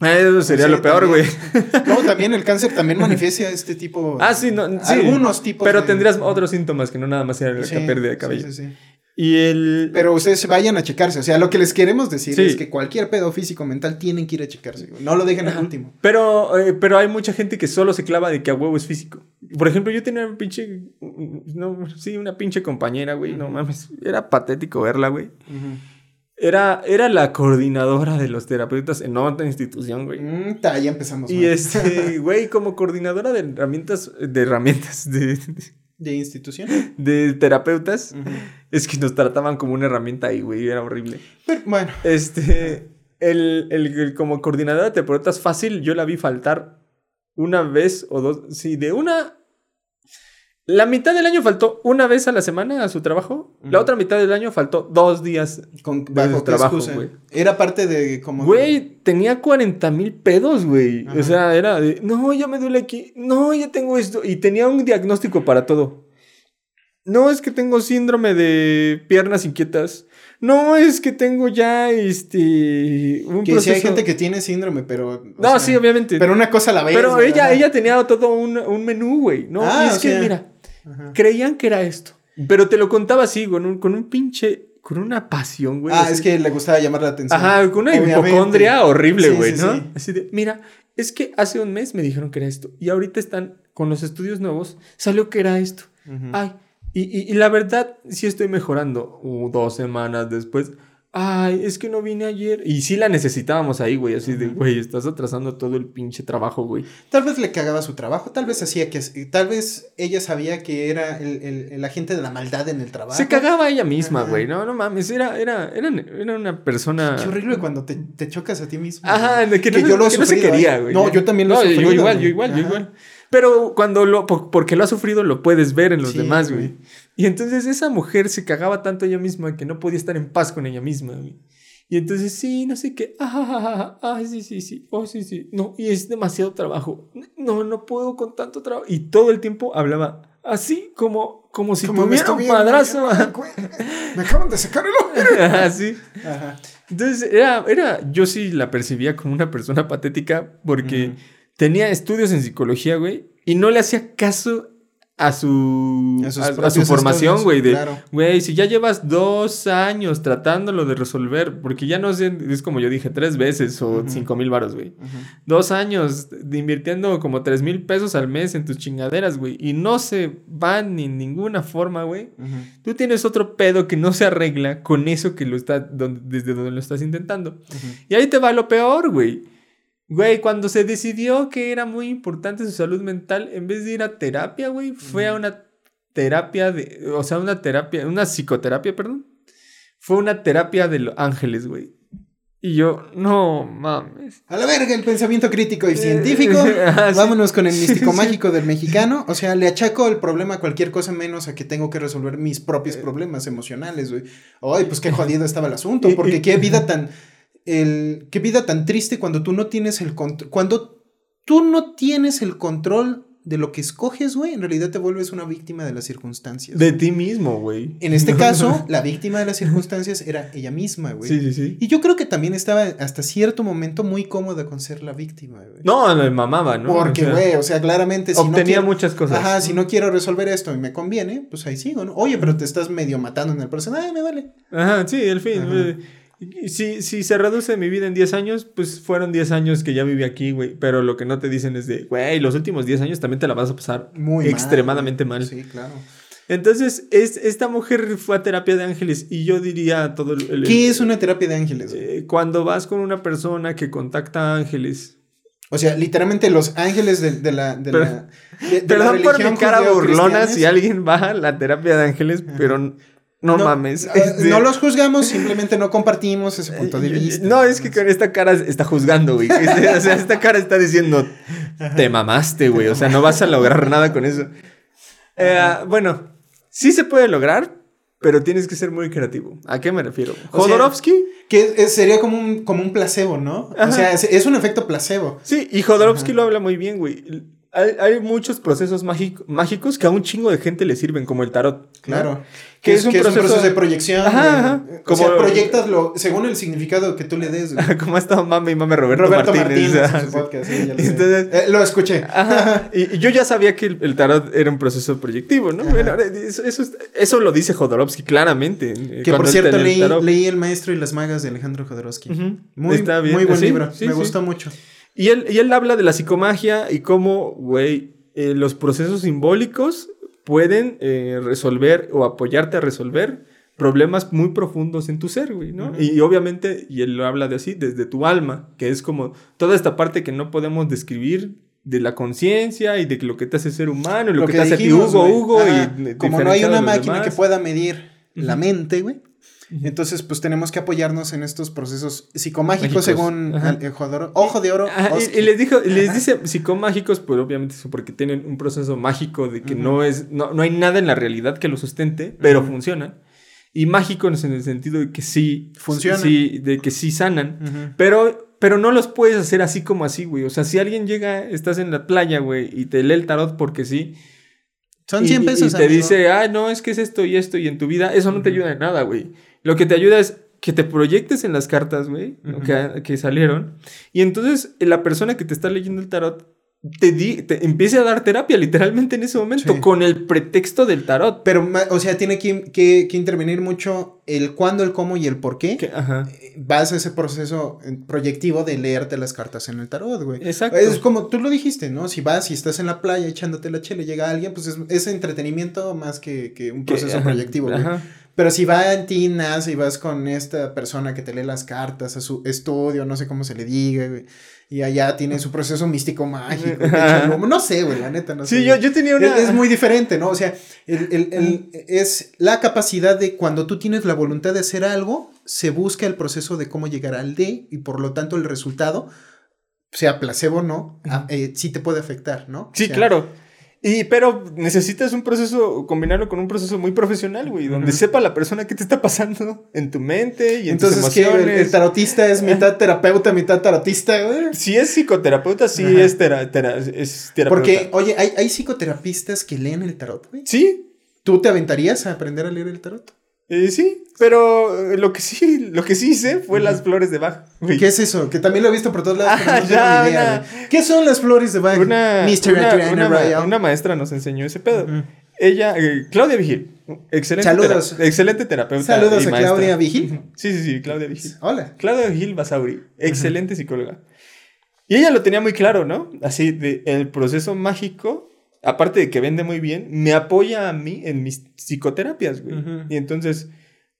Ah, Eso sería Sí, lo peor, güey. No, también el cáncer también manifiesta este tipo. Ah, sí, no, sí. Algunos tipos. Pero de- tendrías otros síntomas que no nada más sea la Sí, pérdida de sí, cabello. sí, sí. Y el... Pero ustedes vayan a checarse. O sea, lo que les queremos decir Sí. es que cualquier pedo físico mental tienen que ir a checarse. No lo dejen al último. Pero, eh, pero hay mucha gente que solo se clava de que a huevo es físico. Por ejemplo, yo tenía una pinche. No, sí, una pinche compañera, güey. No mames. Era patético verla, güey. Era, era la coordinadora de los terapeutas en otra institución, güey. Mm, ta, ya empezamos. Y mal. este, güey, como coordinadora de herramientas, de herramientas, de, ¿De institución? de terapeutas, es que nos trataban como una herramienta ahí, güey, era horrible. Pero, bueno, Este, el, el, el- como coordinadora de terapeutas fácil, yo la vi faltar una vez o dos, sí, de una... La mitad del año faltó una vez a la semana a su trabajo. La otra mitad del año faltó dos días. con, bajo trabajo, güey. Era parte de como... Güey, tenía 40 mil pedos, güey. O sea, era de, no, ya me duele aquí, no, ya tengo esto. Y tenía un diagnóstico para todo. No es que tengo síndrome de piernas inquietas. No es que tengo ya este. Un Que sí hay proceso- gente que tiene síndrome, pero... No, sea, sí, obviamente. Pero una cosa a la vez. Pero ella, ella tenía todo un, un menú, güey. No, Ah, y es que, sea- mira, Ajá. creían que era esto. Pero te lo contaba así, con un, con un pinche. Con una pasión, güey. Ah, así es que le gustaba llamar la atención. Ajá, con una hipocondria horrible, Sí, güey, sí, ¿no? sí. Así de, mira, es que hace un mes me dijeron que era esto. Y ahorita están con los estudios nuevos, salió que era esto. Ay, y, y- y la verdad, sí estoy mejorando. Uh, dos semanas después. Ay, es que no vine ayer. Y sí la necesitábamos ahí, güey. Así de, güey, estás atrasando todo el pinche trabajo, güey. Tal vez le cagaba su trabajo, tal vez hacía que... Tal vez ella sabía que era el, el- el agente de la maldad en el trabajo. Se cagaba ella misma, Ajá. güey. No, no mames. Era, era, era, era una persona. Qué horrible cuando te, te chocas a ti mismo. Ajá, güey. que, no, yo lo que no se sufrido, quería, ¿eh? güey. No, yo también lo No, sufrido. Yo igual, güey. yo igual, yo igual. Pero cuando lo, por- porque lo ha sufrido, lo puedes ver en los Sí, demás, güey. Y entonces esa mujer se cagaba tanto ella misma que no podía estar en paz con ella misma, güey. Y entonces, sí, no sé qué. Ah, ah, ah, ah, sí, sí, sí. Oh, sí, sí. No, y es demasiado trabajo. No, no puedo con tanto trabajo. Y todo el tiempo hablaba así como, como si Como tuviera un madrazo. Me acaban de sacar el ojo. así. Ajá. Entonces, era, era, yo sí la percibía como una persona patética porque. Tenía estudios en psicología, güey, y no le hacía caso a su, A a, su formación, güey, de, claro. güey, si ya llevas dos años tratándolo de resolver, porque ya no sé, es como yo dije, tres veces o cinco mil varos, güey. Dos años de invirtiendo como tres mil pesos al mes en tus chingaderas, güey, y no se van ni en ninguna forma, güey. Tú tienes otro pedo que no se arregla con eso que lo está, donde- desde donde lo estás intentando. Y ahí te va lo peor, güey. Güey, cuando se decidió que era muy importante su salud mental, en vez de ir a terapia, güey, fue a una terapia de, o sea, una terapia, una psicoterapia, perdón. Fue una terapia de los ángeles, güey. Y yo, no mames. A la verga el pensamiento crítico y científico. Ah, sí. Vámonos con el místico mágico del mexicano. O sea, le achaco el problema a cualquier cosa menos a que tengo que resolver mis Eh. propios problemas emocionales, güey. Ay, pues qué jodido estaba el asunto. Porque qué vida tan. El, qué vida tan triste cuando tú no tienes el control. Cuando tú no tienes el control de lo que escoges, güey, en realidad te vuelves una víctima de las circunstancias. De ti mismo, güey. En este caso, la víctima de las circunstancias era ella misma, güey. Sí, sí, sí. Y yo creo que también estaba hasta cierto momento muy cómoda con ser la víctima, güey. No, me mamaba, ¿no? Porque, O sea, güey, o sea, claramente si no obtenía quiero- muchas cosas. Ajá, si no quiero resolver esto y me conviene, pues ahí sigo, ¿no? Oye, pero te estás medio matando en el proceso. Ah, me vale. Ajá, sí, el fin. Ajá. Si, si se reduce mi vida en 10 años, pues fueron 10 años que ya viví aquí, güey. Pero lo que no te dicen es de, güey, los últimos 10 años también te la vas a pasar Muy mal, extremadamente güey. mal. Sí, claro. Entonces, es, esta mujer fue a terapia de ángeles y yo diría todo el... el- ¿Qué es una terapia de ángeles? eh, cuando vas con una persona que contacta ángeles. O sea, literalmente los ángeles de, de la. De Per- la de- de la Perdón por mi cara burlona si alguien va a la terapia de ángeles, pero no, mames. No, este- no los juzgamos, simplemente no compartimos ese punto de Eh, vista. No, es que con esta cara está juzgando, güey. O sea, esta cara está diciendo, te mamaste, güey. O sea, no vas a lograr nada con eso. Eh, bueno, sí se puede lograr, pero tienes que ser muy creativo. ¿A qué me refiero? O sea, Jodorowsky. Que sería como un, como un placebo, ¿no? Ajá. O sea, es, es un efecto placebo. Sí, y Jodorowsky lo habla muy bien, güey. Hay, hay muchos procesos mágico- mágicos que a un chingo de gente le sirven, como el tarot. Claro. Que Que, es es, un que es un proceso- de proyección. Ajá, ajá. O sea, Como- proyectas lo, según el significado que tú le des. güey. como ha estado mame y mame Roberto, Roberto Martínez. Martínez, en su podcast, sí, ya lo. Entonces- Eh, lo escuché. Ajá. Y, y yo ya sabía que el, el tarot era un proceso proyectivo, ¿no? Bueno, eso, eso, es- eso lo dice Jodorowsky claramente. eh, Que por cierto tenía el leí, leí El Maestro y las Magas de Alejandro Jodorowsky. Muy, Está bien. muy buen Sí, libro. sí, Me gustó mucho. Y él, y él habla de la psicomagia y cómo, güey, eh, los procesos simbólicos pueden eh, resolver o apoyarte a resolver problemas muy profundos en tu ser, güey, ¿no? Y, obviamente, y él lo habla de así, desde tu alma, que es como toda esta parte que no podemos describir de la conciencia y de lo que te hace ser humano y lo, que, te hace a ti Hugo, güey. Hugo Ajá. y como no hay una máquina demás. que pueda medir la mente, güey. Entonces, pues tenemos que apoyarnos en estos procesos psicomágicos, Mágicos. según Ajá. el oro. Ojo de oro. Ajá, y- y, les dijo, les Ajá. dice psicomágicos, pues obviamente eso porque tienen un proceso mágico de que no es, no, no hay nada en la realidad que lo sustente, pero Ujú. funcionan. Y mágicos en el sentido de que sí Funcionan. Sí, de que sí sanan. Pero, pero no los puedes hacer así como así, güey. O sea, si alguien llega, estás en la playa, güey, y te lee el tarot porque sí. Son y- 100 y- pesos. Y te amigo. dice, ah, no, es que es esto y esto y en tu vida, eso no te ayuda en nada, güey. Lo que te ayuda es que te proyectes en las cartas, güey, que, que salieron. Y entonces eh, la persona que te está leyendo el tarot te, di- te empiece a dar terapia literalmente en ese momento Sí. con el pretexto del tarot. Pero, o sea, tiene que, que- que intervenir mucho el cuándo, el cómo y el por qué. Que- ajá. Eh, Vas a ese proceso eh, proyectivo de leerte las cartas en el tarot, güey. Exacto. Es como tú lo dijiste, ¿no? Si vas y estás en la playa echándote la chela y llega alguien, pues es, es entretenimiento más que, que un proceso ajá, proyectivo, güey. Ajá. Pero si va en ti, nace y vas con esta persona que te lee las cartas a su estudio, no sé cómo se le diga, güey. Y allá tiene su proceso místico mágico. hecho, no, sé, güey, la neta, no sé. Sí, yo, yo tenía una... Es, es muy diferente, ¿no? O sea, el- el- el- es la capacidad de cuando tú tienes la voluntad de hacer algo, se busca el proceso de cómo llegar al D y por lo tanto el resultado, sea placebo o no, eh, sí te puede afectar, ¿no? Sí, O sea, claro. Y, pero necesitas un proceso, combinarlo con un proceso muy profesional, güey, donde sepa la persona qué te está pasando en tu mente y en Entonces, tus que el, tarotista es mitad terapeuta, mitad tarotista, güey. Si es psicoterapeuta, sí es, tera- tera- es terapeuta. Porque, oye, hay, hay psicoterapistas que leen el tarot, güey. Sí, ¿Tú te aventarías a aprender a leer el tarot? Eh, sí, pero eh, lo que sí, lo que sí hice fue las flores de Bach. güey. ¿Qué es eso? Que también lo he visto por todos lados. no Ah, tengo ya, idea, una-. ¿Qué son las flores de Bach? Una, una, una ma- una maestra nos enseñó ese pedo. Ujú. Ella, eh, Claudia Vigil, excelente, Saludos. tera- excelente terapeuta. Saludos y a maestra. Claudia Vigil. Sí, sí, sí, Claudia Vigil. Hola. Claudia Vigil Basauri, excelente psicóloga. Y ella lo tenía muy claro, ¿no? Así, de, el proceso mágico, aparte de que vende muy bien, me apoya a mí en mis psicoterapias, güey. Y entonces,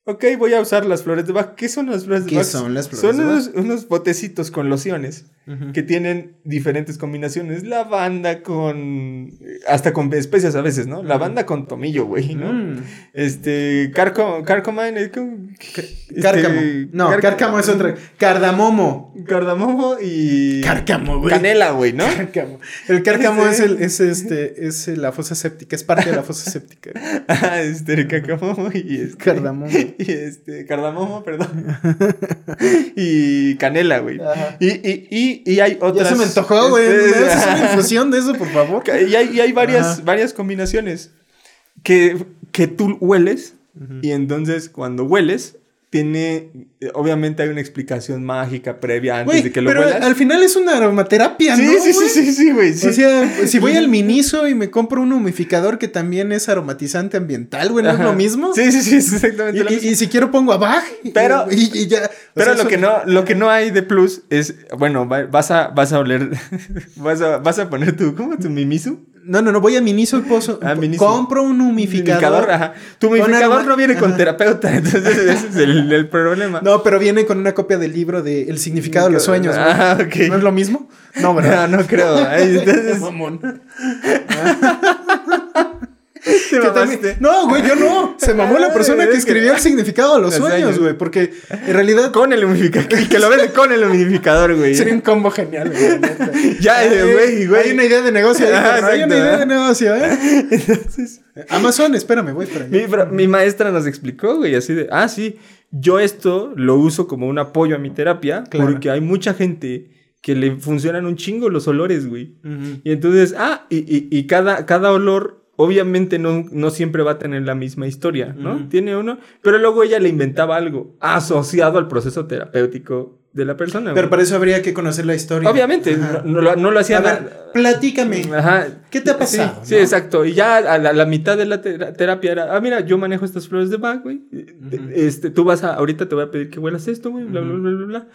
ok, voy a usar las flores de Bach. ¿Qué son las flores de ¿Qué Bach? son las flores Son de Bach? unos, unos botecitos con lociones Que tienen diferentes combinaciones. Lavanda con... hasta con especias a veces, ¿no? Lavanda con tomillo, güey, ¿no? Mm. Este... Carco, carcomine... eh, con- este, Cárcamo. No, cárcamo es otra. Cardamomo. Cardamomo y... Cárcamo, güey. Canela, güey, ¿no? Cárcamo. El cárcamo es, el, es, este, es la fosa séptica, es parte de la fosa séptica. Ah, este, cardamomo y este... Cardamomo. Y este, cardamomo, perdón. y canela, güey. Ajá. Y, y, y, y hay otras... Ya se me antojó, güey. ¿Me este, una infusión de eso, por favor? Y hay, y hay varias, Ajá. varias combinaciones que, que tú hueles Ujú. y entonces cuando hueles, tiene, eh, obviamente hay una explicación mágica previa antes de que lo pero huelas. al final es una aromaterapia, sí, ¿no? sí, sí, sí, sí, güey. sí. O sea, si voy al Miniso y me compro un humificador que también es aromatizante ambiental, güey, ¿no es lo mismo? Sí, sí, sí, es exactamente Y, lo mismo. y si quiero pongo a Bach. y- Pero- Y, y ya. Pero sea, lo eso- que no, lo que no hay de plus es, bueno, va- vas a, vas a oler, vas a, vas a poner tu, ¿cómo? Tu mimisu. No, no, no, voy a Miniso y pozo. Ah, Miniso. Compro un humificador. ajá. Tu humificador no viene con Ajá. terapeuta, entonces ese es el, el problema. No, pero viene con una copia del libro de El significado de los sueños. Ah, ok. ¿No es lo mismo? No, ¿verdad? No, no creo. Entonces, Mamón. te mamaste. No, güey, yo no. Se mamó la persona que es que- escribió el significado de los Los sueños, güey. Porque en realidad Con el humidificador. Que lo vende con el humidificador, güey. sería un combo genial, güey. Ya, güey, güey. Hay una idea de negocio. Ah, hay una idea de negocio, ¿eh? Entonces, Amazon, espérame, para allá. mi, mi maestra nos explicó, güey, así de, ah, sí, yo esto lo uso como un apoyo a mi terapia Claro. porque hay mucha gente que le funcionan un chingo los olores, güey. Y entonces, ah, y, y- y cada, cada olor obviamente no, no siempre va a tener la misma historia, ¿no? Tiene uno, pero luego ella le inventaba algo asociado al proceso terapéutico de la persona. Pero güey. para eso habría que conocer la historia. Obviamente, no, no lo, no lo hacía A ver, platícame. Ajá. ¿Qué te ha pasado, Sí, sí, exacto. Y ya a la, la mitad de la tera- terapia era, ah, mira, yo manejo estas flores de Bach, güey. Ujú. Este, tú vas a, ahorita te voy a pedir que huelas esto, güey, bla, bla, bla, bla, bla.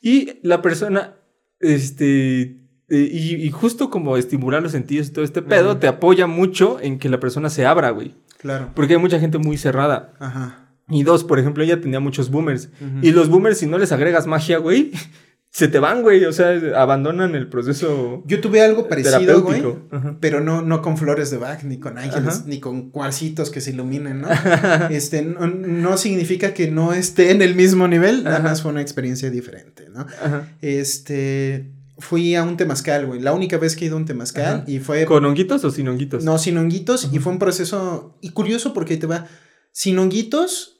Y la persona, este, y, y justo como estimular los sentidos y todo este pedo, te apoya mucho en que la persona se abra, güey. Claro. Porque hay mucha gente muy cerrada. Ajá. Y dos, por ejemplo, ella tenía muchos boomers. Y los boomers, si no les agregas magia, güey, se te van, güey. O sea, abandonan el proceso. Yo tuve algo parecido, güey. Pero no, no con flores de Bach, ni con ángeles, ni con cuarcitos que se iluminen, ¿no? este, no, no significa que no esté en el mismo nivel, nada más fue una experiencia diferente, ¿no? Ajá. Este, fui a un temazcal, güey, la única vez que he ido a un temazcal Ajá. y fue... ¿Con honguitos o sin honguitos? No, sin honguitos, y fue un proceso, y curioso porque ahí te va, sin honguitos,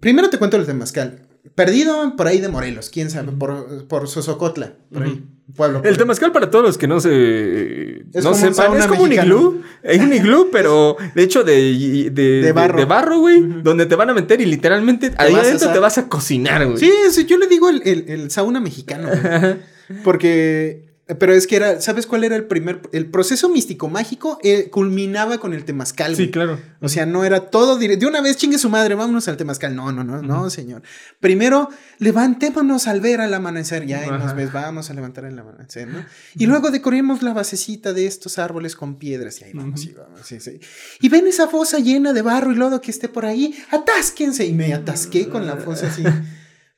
primero te cuento el temazcal, perdido por ahí de Morelos, quién sabe, por, por Sosocotla, por ahí, pueblo. El temazcal para todos los que no se Es no sepan, es como un iglú, es un iglú, pero de hecho de, de, De barro. de barro, güey, donde te van a meter y literalmente ahí a adentro te vas a cocinar, güey. Sí, sí, yo le digo el, el, el sauna mexicano, güey. Porque, pero es que era, ¿sabes cuál era el primer? El proceso místico mágico eh, culminaba con el temazcal. Sí, claro. O sea, no era todo dire- de una vez chingue su madre, vámonos al temazcal. No, no, no, no, señor. Primero, levantémonos al ver al amanecer. Ya, y nos ves, vamos a levantar el amanecer, ¿no? Y luego decoremos la basecita de estos árboles con piedras. Y ahí vamos, y vamos, sí, sí. Y ven esa fosa llena de barro y lodo que esté por ahí, atásquense. Y me atasqué con la fosa así.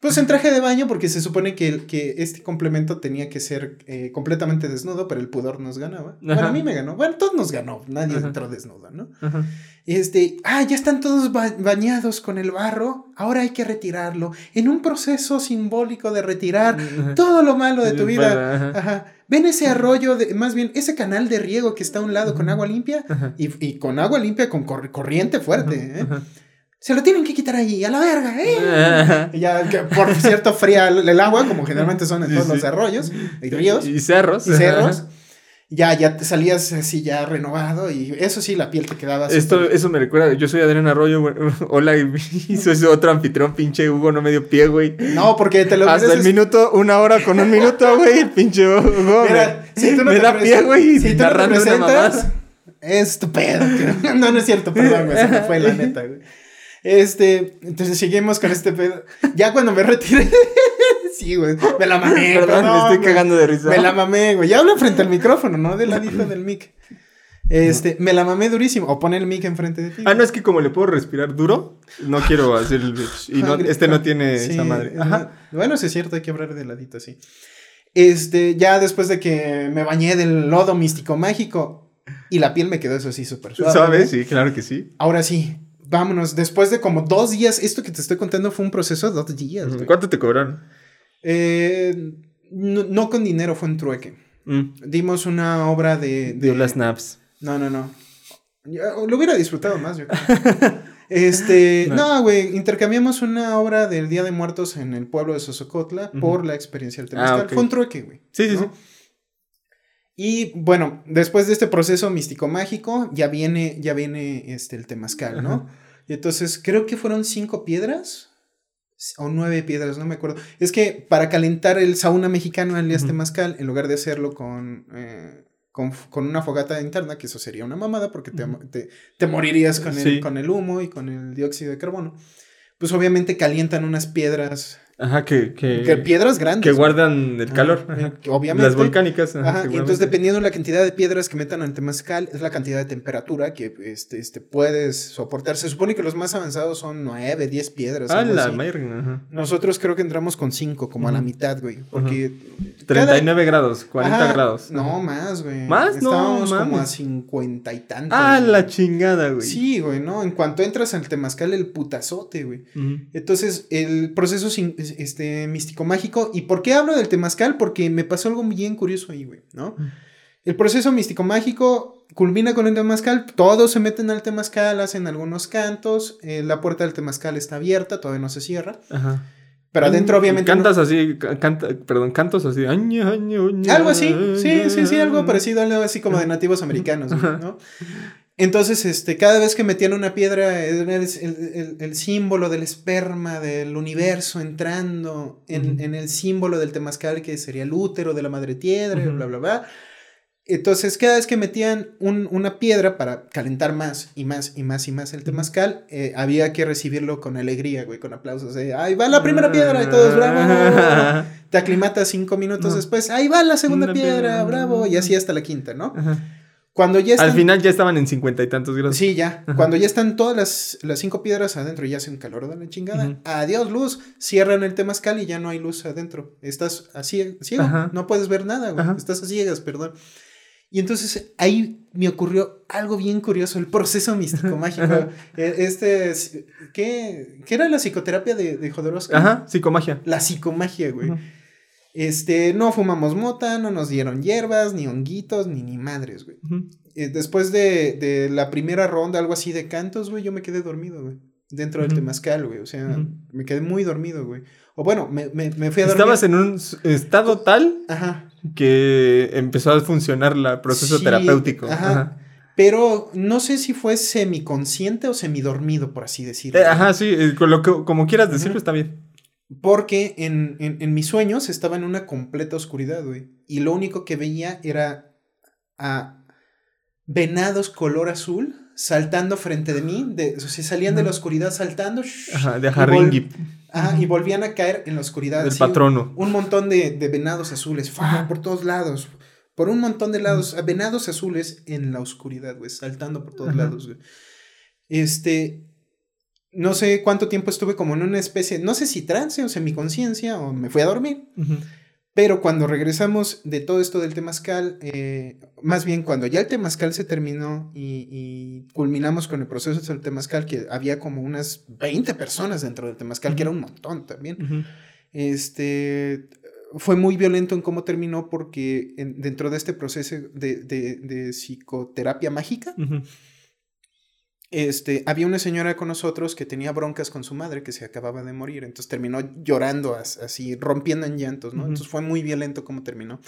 Pues en traje de baño, porque se supone que, que este complemento tenía que ser eh, completamente desnudo, pero el pudor nos ganaba. Bueno, Ajá. a mí me ganó. Bueno, todos nos ganó. Nadie Ajá. entró desnudo, ¿no? Ajá. Este, ah, ya están todos ba- bañados con el barro, ahora hay que retirarlo. En un proceso simbólico de retirar todo lo malo de tu vida. ajá. Ven ese arroyo, de, más bien ese canal de riego que está a un lado con agua limpia y, y con agua limpia con cor- corriente fuerte. ¿eh? Se lo tienen que quitar ahí, a la verga. ¿eh? Y ya, que, por cierto, fría el, el agua, como generalmente son en todos sí. los arroyos y ríos Y cerros. y cerros. Ajá. Ya, ya te salías así ya renovado y eso sí, la piel te quedaba Esto, eso me recuerda, yo soy Adrián Arroyo, güey. hola, y soy otro anfitrión, pinche Hugo, no me dio pie, güey. No, porque te lo Hasta el mereces. minuto, una hora con un minuto, güey, el pinche Hugo. Mira, me, si tú no me te da pie, güey, si tú no te narrando una presentas, mamada. Es tu pedo. que- No, no es cierto, perdón, güey, se me fue la neta, güey. Este, entonces seguimos con este pedo. Ya cuando me retiré, sí, güey, me la mamé. Perdón, me estoy güey. cagando de risa. Me la mamé, güey. Ya hablo frente al micrófono, ¿no? Del ladito del mic. Este, me la mamé durísimo. O pone el mic enfrente de ti. Ah, no, es que como le puedo respirar duro, no quiero hacer el bitch. Y no, este no tiene sí, esa madre. eh, Ajá. Bueno, sí es cierto, hay que hablar de ladito así. Este, ya después de que me bañé del lodo místico mágico y la piel me quedó eso sí súper suave. ¿Sabes? Sí, claro que sí. Ahora sí, vámonos. Después de como dos días, esto que te estoy contando fue un proceso de dos días. güey. ¿Cuánto te cobraron? Eh, no, no con dinero, fue un trueque. Mm. Dimos una obra de... de- las naps. No, no, no. Lo hubiera disfrutado más, yo creo. Este, No. no, güey, intercambiamos una obra del Día de Muertos en el pueblo de Sosocotla por la experiencia del Ah, temazcal. ok. Fue un trueque, güey. Sí, sí, ¿no? sí. Y bueno, después de este proceso místico mágico, ya viene, ya viene este, el temazcal, ¿no? Ajá. Y entonces creo que fueron cinco piedras o nueve piedras, no me acuerdo. Es que para calentar el sauna mexicano alias Ujú. temazcal, en lugar de hacerlo con, eh, con, con una fogata interna, que eso sería una mamada porque te, te, te morirías con el, Sí. con el humo y con el dióxido de carbono, pues obviamente calientan unas piedras, Ajá, que, que, que piedras grandes. que guardan el Ajá, calor. eh, Ajá. obviamente. Las volcánicas. ajá, y entonces dependiendo de la cantidad de piedras que metan al temazcal, es la cantidad de temperatura que este, este, puedes soportar. Se supone que los más avanzados son 9, 10 piedras. Ah, la ajá. Nosotros creo que entramos con 5, como a la mitad, güey. Porque... cada- 39 grados, 40 Ajá, grados. No, más, güey. ¿Más? No, Estábamos como a mames. 50 y tantos. Ah, güey. la chingada, güey. Sí, güey, ¿no? En cuanto entras al temazcal, el putazote, güey. Entonces, el proceso sin- este, místico mágico. ¿Y por qué hablo del temazcal? Porque me pasó algo bien curioso ahí, güey, ¿no? Mm. El proceso místico mágico culmina con el temazcal. Todos se meten al temazcal, hacen algunos cantos. eh, la puerta del temazcal está abierta, todavía no se cierra. Ajá. Pero adentro, Y obviamente. no- Cantas así, ca- canta, perdón, cantos así. Algo así, sí, sí, sí, algo parecido, algo así como de nativos americanos, ¿no? Entonces, este, cada vez que metían una piedra, era el, el- símbolo del esperma, del universo entrando en, en el símbolo del temazcal, que sería el útero de la madre tierra, Ujú. bla, bla, bla. Entonces, cada vez que metían un- una piedra para calentar más y más y más y más el temazcal, eh, había que recibirlo con alegría, güey, con aplausos. de, ahí va la primera piedra y todos, bravo. Te aclimatas cinco minutos después, ahí va la segunda piedra, piedra. bravo. Y así hasta la quinta, ¿no? Ajá. Cuando ya están... Al final ya estaban en cincuenta y tantos grados. Sí, ya. Ajá. Cuando ya están todas las, las cinco piedras adentro y ya hace un calor de la chingada. Adiós, luz. Cierran el temazcal y ya no hay luz adentro. Estás así, ciego. Ajá. No puedes ver nada, güey. Estás a ciegas, perdón. Y entonces ahí me ocurrió algo bien curioso, el proceso místico mágico. Eh, Este, es- ¿qué, ¿qué era la psicoterapia de, de Jodorowsky? Ajá, psicomagia. La psicomagia, güey. Este, no fumamos mota, no nos dieron hierbas, ni honguitos, ni ni madres, güey. Eh, después de, de la primera ronda, algo así de cantos, güey, yo me quedé dormido, güey. Dentro del temazcal, güey. O sea, me quedé muy dormido, güey. O bueno, me, me, me fui a dormir. Estabas en un estado tal Ajá. que empezó a funcionar el proceso Sí, terapéutico. Ajá. Ajá. Pero no sé si fue semiconsciente o semidormido, por así decirlo. Eh, ajá, sí, eh, con lo que, como quieras decirlo está bien. Porque en, en, en mis sueños estaba en una completa oscuridad, güey. Y lo único que veía era a venados color azul saltando frente de mí. De, o sea, salían de la oscuridad saltando. Ajá, de y Ajá, y volvían a caer en la oscuridad. del así, patrono. Un montón de, de venados azules, por todos lados. Por un montón de lados, venados azules en la oscuridad, güey, saltando por todos Ajá. lados, güey. Este, no sé cuánto tiempo estuve como en una especie, no sé si trance o semiconsciencia o me fui a dormir, pero cuando regresamos de todo esto del temazcal, eh, más bien cuando ya el temazcal se terminó y, y culminamos con el proceso del temazcal, que había como unas 20 personas dentro del temazcal, que era un montón también. Este fue muy violento en cómo terminó porque en- dentro de este proceso de, de- de psicoterapia mágica. Este, había una señora con nosotros que tenía broncas con su madre que se acababa de morir, entonces terminó llorando as- así, rompiendo en llantos, ¿no? Ujú. Entonces fue muy violento cómo terminó.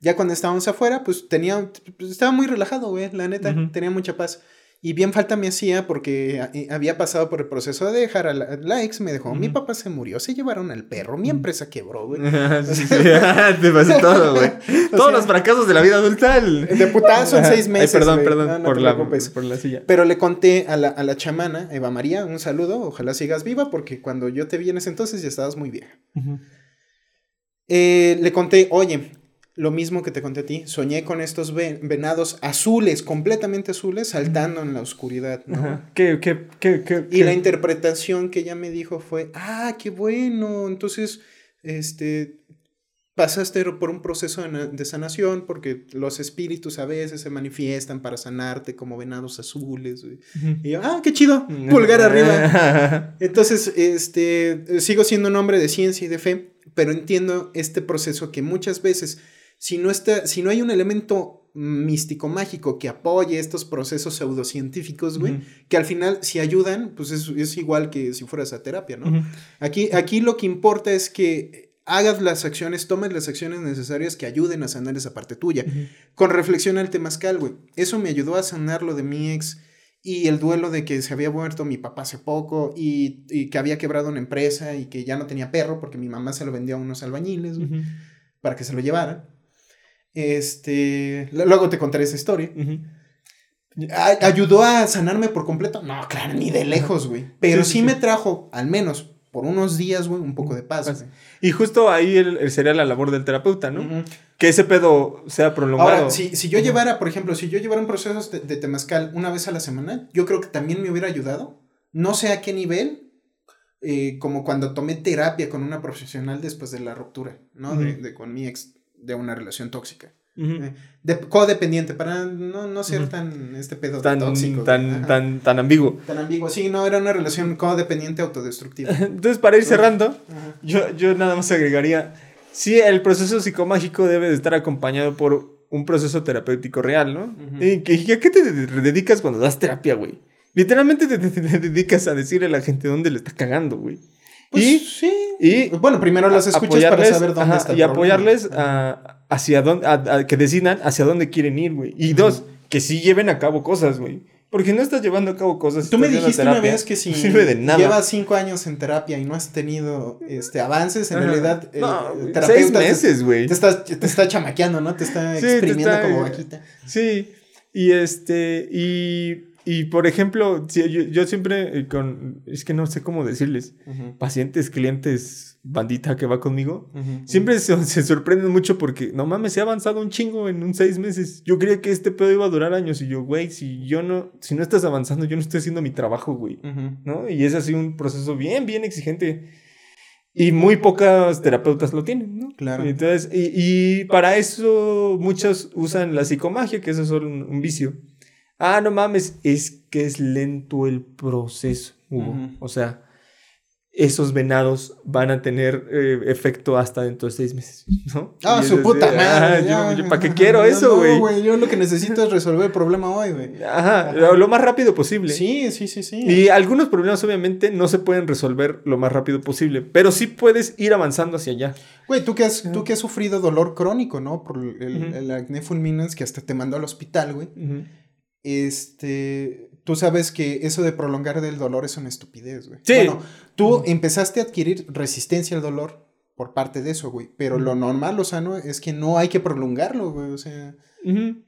Ya cuando estábamos afuera, pues tenía, pues, estaba muy relajado, güey, la neta, tenía mucha paz. Y bien falta me hacía porque eh, había pasado por el proceso de dejar a la, la ex, me dejó, mi papá se murió, se llevaron al perro, mi empresa quebró, güey. Sí, sí, Te pasó todo, güey. Todos sea, los fracasos de la vida adulta. el- De putazo en seis Ay, meses. perdón, güey. perdón, No, no por, la, preocupes. por la silla. Pero le conté a la, a la chamana, Eva María, un saludo, ojalá sigas viva, porque cuando yo te vi en ese entonces ya estabas muy vieja. Eh, le conté, oye, lo mismo que te conté a ti, soñé con estos ve- venados azules, completamente azules, saltando en la oscuridad, ¿no? ¿Qué, qué, qué, Y la interpretación que ella me dijo fue, ah, qué bueno, entonces, este, pasaste por un proceso de na- de sanación porque los espíritus a veces se manifiestan para sanarte como venados azules. güey". Ujú. Y yo, ah, qué chido, pulgar arriba. Entonces, este, sigo siendo un hombre de ciencia y de fe, pero entiendo este proceso que muchas veces, si no, está, si no hay un elemento místico mágico que apoye estos procesos pseudocientíficos, güey, que al final si ayudan, pues es, es igual que si fueras a terapia, ¿no? Aquí, aquí lo que importa es que hagas las acciones, tomes las acciones necesarias que ayuden a sanar esa parte tuya. Con reflexión al temazcal, güey. Eso me ayudó a sanar lo de mi ex y el duelo de que se había muerto mi papá hace poco y, y que había quebrado una empresa y que ya no tenía perro porque mi mamá se lo vendió a unos albañiles, güey, para que se lo llevaran. Este, luego te contaré esa historia. ¿Ayudó a sanarme por completo? No, claro, ni de lejos, güey. Pero Sí, sí, sí, me trajo, al menos por unos días, güey, un poco de paz. Güey. Y justo ahí el, el sería la labor del terapeuta, ¿no? Que ese pedo sea prolongado. Ahora, si, si yo llevara, por ejemplo, si yo llevara un proceso de, de temazcal una vez a la semana, yo creo que también me hubiera ayudado. No sé a qué nivel, eh, como cuando tomé terapia con una profesional después de la ruptura, ¿no? de, de- con mi ex de una relación tóxica. Eh, de- codependiente, para no, no ser tan este pedo Tan, tóxico. tan, tan, tan ambiguo. Tan ambiguo. Sí, no, era una relación codependiente autodestructiva. Entonces, para ir cerrando, yo, yo nada más agregaría, sí, el proceso psicomágico debe de estar acompañado por un proceso terapéutico real, ¿no? ¿Y a qué te de- dedicas cuando das terapia, güey? Literalmente te, te- te dedicas a decirle a la gente dónde le está cagando, güey. Pues y, sí. y Bueno, primero las escuchas para saber dónde ajá, está el Y problema. apoyarles a, hacia dónde, a, a que decidan hacia dónde quieren ir, güey. Y dos, que sí lleven a cabo cosas, güey. Porque no estás llevando a cabo cosas. Tú me dijiste una vez que si no sirve de nada. llevas cinco años en terapia y no has tenido este, avances, en Ajá. realidad el, No, seis te- meses, güey. te, está, te está chamaqueando, ¿no? Te está Sí, te exprimiendo está- como vaquita. Sí, y este, y, y por ejemplo, yo, yo siempre eh, con, es que no sé cómo decirles, pacientes, clientes, bandita que va conmigo, siempre se, se sorprenden mucho porque, no mames, se ha avanzado un chingo en un seis meses. Yo creía que este pedo iba a durar años y yo, güey, si yo no, si no estás avanzando, yo no estoy haciendo mi trabajo, güey. ¿no? Y es así un proceso bien, bien exigente. Y muy pocas terapeutas lo tienen, ¿no? Claro. Entonces, y, y para eso muchos usan la psicomagia, que eso es solo un, un vicio. Ah, no mames, es que es lento el proceso, Hugo. O sea, esos venados van a tener eh, efecto hasta dentro de seis meses, ¿no? Ah, Y su puta madre. ah, yo, yo, ¿Para qué quiero No, eso, no, güey? Yo lo que necesito es resolver el problema hoy, güey. Ajá, lo, lo más rápido posible. Sí, sí, sí, sí. Y algunos problemas obviamente no se pueden resolver lo más rápido posible, pero sí puedes ir avanzando hacia allá. Güey, tú que has, tú que has sufrido dolor crónico, ¿no? Por el, acné fulminans que hasta te mandó al hospital, güey. Este, tú sabes que eso de prolongar el dolor es una estupidez, güey. Sí. Bueno, tú empezaste a adquirir resistencia al dolor por parte de eso, güey. Pero lo normal, lo sano, es que no hay que prolongarlo, güey. O sea,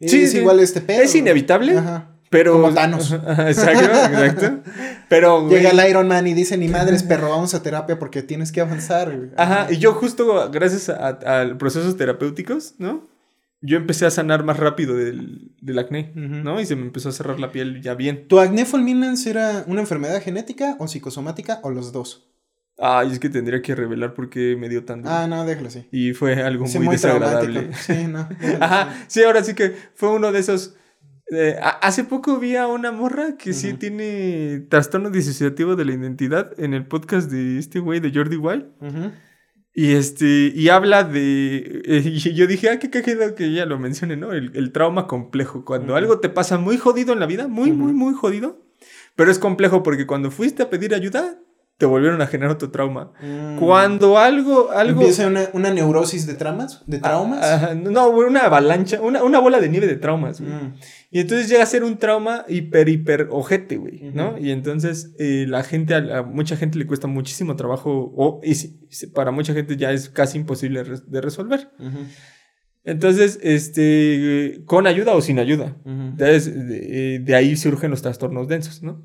es Sí, sí. igual este pedo. Es güey. inevitable, Ajá. pero... Como Thanos. Exacto, exacto. Pero, güey, Llega el Iron Man y dice, ni madres, perro, vamos a terapia porque tienes que avanzar, güey. Ajá, y yo justo gracias a, a procesos terapéuticos, ¿no? Yo empecé a sanar más rápido del, del acné. ¿no? Y se me empezó a cerrar la piel ya bien. ¿Tu acné fulminans era una enfermedad genética o psicosomática o los dos? Ay, es que tendría que revelar por qué me dio tan duro. Ah, no, déjalo así. Y fue algo Sí, muy, desagradable. traumático. Sí, no. Ajá, sí, ahora sí que fue uno de esos. eh, a- hace poco vi a una morra que sí tiene trastorno disociativo de la identidad en el podcast de este güey de Jordi Wild. Ujú. Y este, y habla de. eh, y yo dije, ah, qué cagado que ella lo mencione, ¿no? El, el trauma complejo. Cuando algo te pasa muy jodido en la vida, muy, muy, muy jodido. Pero es complejo porque cuando fuiste a pedir ayuda, te volvieron a generar otro trauma. Mm. Cuando algo, algo. Empieza una, una neurosis de traumas, de traumas. No, una avalancha, una, una bola de nieve de traumas, güey. Mm. Y entonces llega a ser un trauma hiper, hiper ojete, güey, ¿no? Y entonces eh, la gente, a, a mucha gente le cuesta muchísimo trabajo, o y si- para mucha gente ya es casi imposible de resolver. Entonces, este, con ayuda o sin ayuda. Entonces, de, eh, de ahí surgen los trastornos densos, ¿no?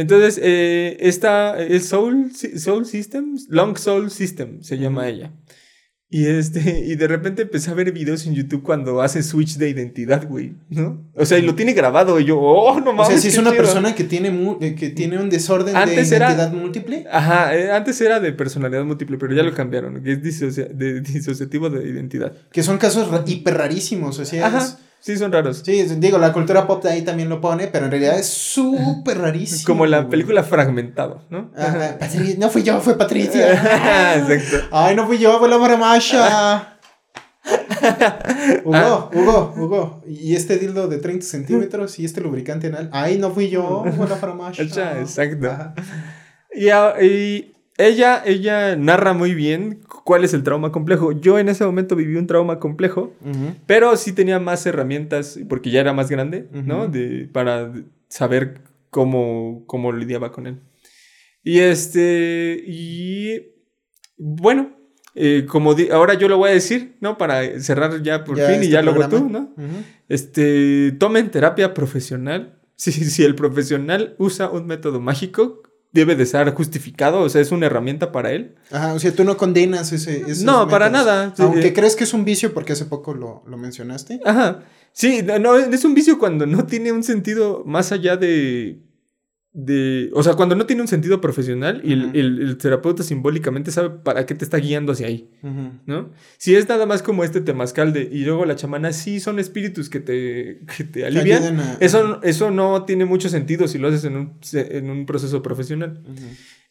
Entonces, eh, esta es Soul, Soul Systems, Long Soul System se llama ella. Y este, y de repente empecé a ver videos en YouTube cuando hace switch de identidad, güey, ¿no? O sea, y lo tiene grabado y yo, oh, no O mames. sea, si es una chido". persona que tiene, mu- eh, que tiene un desorden Antes de era- identidad múltiple. Ajá, eh, antes era de personalidad múltiple, pero ya lo cambiaron, que es disocia- de disociativo de identidad. Que son casos hiper rarísimos. O sea, Ajá, es- sí son raros. sí, digo, la cultura pop de ahí también lo pone, pero en realidad es súper rarísimo. Como la güey. película Fragmentado, ¿no? Ajá, no fui yo, fue Patricia. Exacto. Ay, no fui yo, fue la Maramasha. Hugo, Ah. Hugo, Hugo. Y este dildo de 30 centímetros y este lubricante anal. Ay, no fui yo, fue la Maramasha. Exacto. Y, y ella, ella narra muy bien cuál es el trauma complejo. Yo en ese momento viví un trauma complejo, pero sí tenía más herramientas, porque ya era más grande, ¿no? De, para saber cómo, cómo lidiaba con él. Y este, y bueno, eh, como di- ahora yo lo voy a decir, ¿no? Para cerrar ya por Ya fin y este ya luego programa. tú, ¿no? Este, tomen terapia profesional. Si, si el profesional usa un método mágico, debe de ser justificado, o sea, es una herramienta para él. Ajá, o sea, tú no condenas ese. esos No, para nada. Aunque eh. crees que es un vicio, porque hace poco lo, lo mencionaste. Ajá. Sí, no, no, es un vicio cuando no tiene un sentido más allá de. De o sea, cuando no tiene un sentido profesional y el, el- el terapeuta simbólicamente sabe para qué te está guiando hacia ahí. ¿no? Si es nada más como este temazcal de. Y luego la chamana, sí, son espíritus que te, que te alivian. a- Eso, eso no tiene mucho sentido si lo haces en un, en un proceso profesional.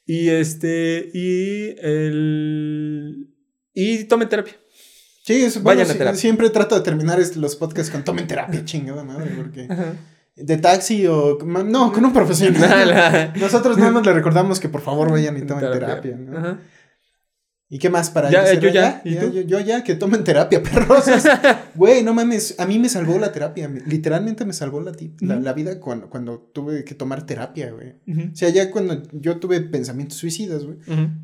Y este. Y el. Y tomen terapia. Sí, es, bueno, Vayan a terapia. siempre trato de terminar los podcasts con tomen terapia, chingada madre, porque de taxi o no, con un profesional. Nosotros nada más le recordamos que por favor vayan y tomen terapia, ¿no? Ajá. ¿Y qué más para Ya, yo ya. ¿Y ya, tú? yo, yo ya, que tomen terapia, perros. Güey, no mames, a mí me salvó la terapia. me- Literalmente me salvó la, la, vida cuando, cuando tuve que tomar terapia, güey. O sea, ya cuando yo tuve pensamientos suicidas, güey.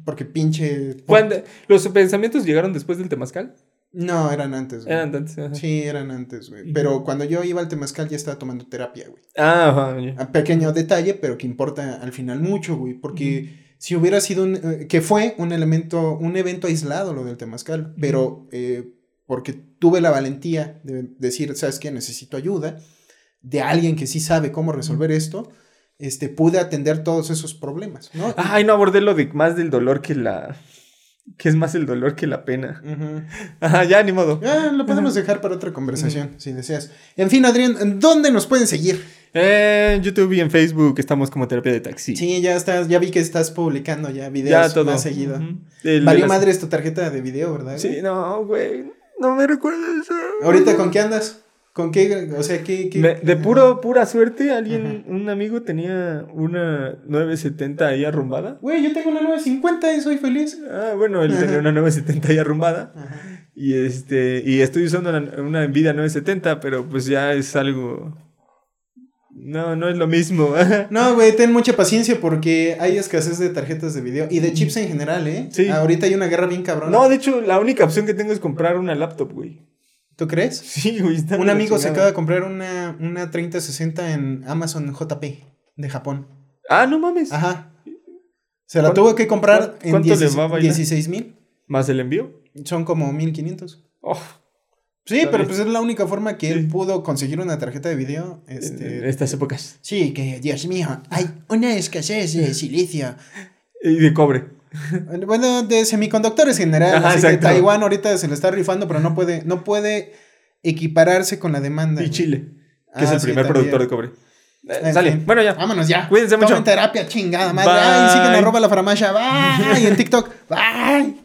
Porque pinche... ¿Cuándo- ¿Los pensamientos llegaron después del temazcal? No, eran antes, güey. Eran antes. ajá. Sí, eran antes, güey. Pero cuando yo iba al Temazcal ya estaba tomando terapia, güey. Ah, ajá, ya. A pequeño detalle, pero que importa al final mucho, güey. Porque si hubiera sido un... eh, que fue un elemento, un evento aislado lo del Temazcal. Pero eh, porque tuve la valentía de decir, ¿sabes qué? Necesito ayuda de alguien que sí sabe cómo resolver esto. Este, pude atender todos esos problemas, ¿no? Ay, no abordé lo de más del dolor que la. Que es más el dolor que la pena. Ajá, ya, ni modo. Ah, lo podemos dejar para otra conversación, si deseas. En fin, Adrián, ¿dónde nos pueden seguir? En YouTube y en Facebook estamos como terapia de taxi. Sí, ya estás, ya vi que estás publicando ya ya videos todo. más seguido. El- Valió las- madre tu tarjeta de video, ¿verdad? Sí, no, güey. No me recuerdas eso. ¿Ahorita con qué andas? ¿Con qué? O sea, ¿qué? qué- Me- de puro, pura suerte, alguien, un amigo tenía una 970 ahí arrumbada. Güey, yo tengo una 950 y soy feliz. Ah, bueno, él tenía una 970 ahí arrumbada. Ajá. Y este, y estoy usando una, una Nvidia 970, pero pues ya es algo. No, no es lo mismo. No, güey, ten mucha paciencia porque hay escasez de tarjetas de video y de chips en general, ¿eh? Sí. Ahorita hay una guerra bien cabrona. no, de hecho, la única opción que tengo es comprar una laptop, güey. ¿Tú crees? Sí, güey. está Un amigo se acaba de comprar una, una 3060 en Amazon JP de Japón. Ah, no mames. Ajá. Se la ¿Cuánto- tuvo que comprar en cuánto le 16 va a bailar? 16 mil. ¿Más el envío? Son como 1500. Oh, Sí, pero pues es la única forma que él pudo conseguir una tarjeta de video. en Este, estas épocas. Sí, que Dios mío, hay una escasez de silicio. Y de cobre. Bueno, de semiconductores en general. Ajá, así que exacto. Taiwán ahorita se le está rifando, pero no puede, no puede equipararse con la demanda. Y. Chile, que Ah, es el sí, primer también. productor de cobre. Eh, sale. Bueno, ya. Vámonos ya. Cuídense mucho. Tomen terapia, chingada madre. Bye. Ay, siguen arroba la farmacia. Bye. Y en TikTok. Bye.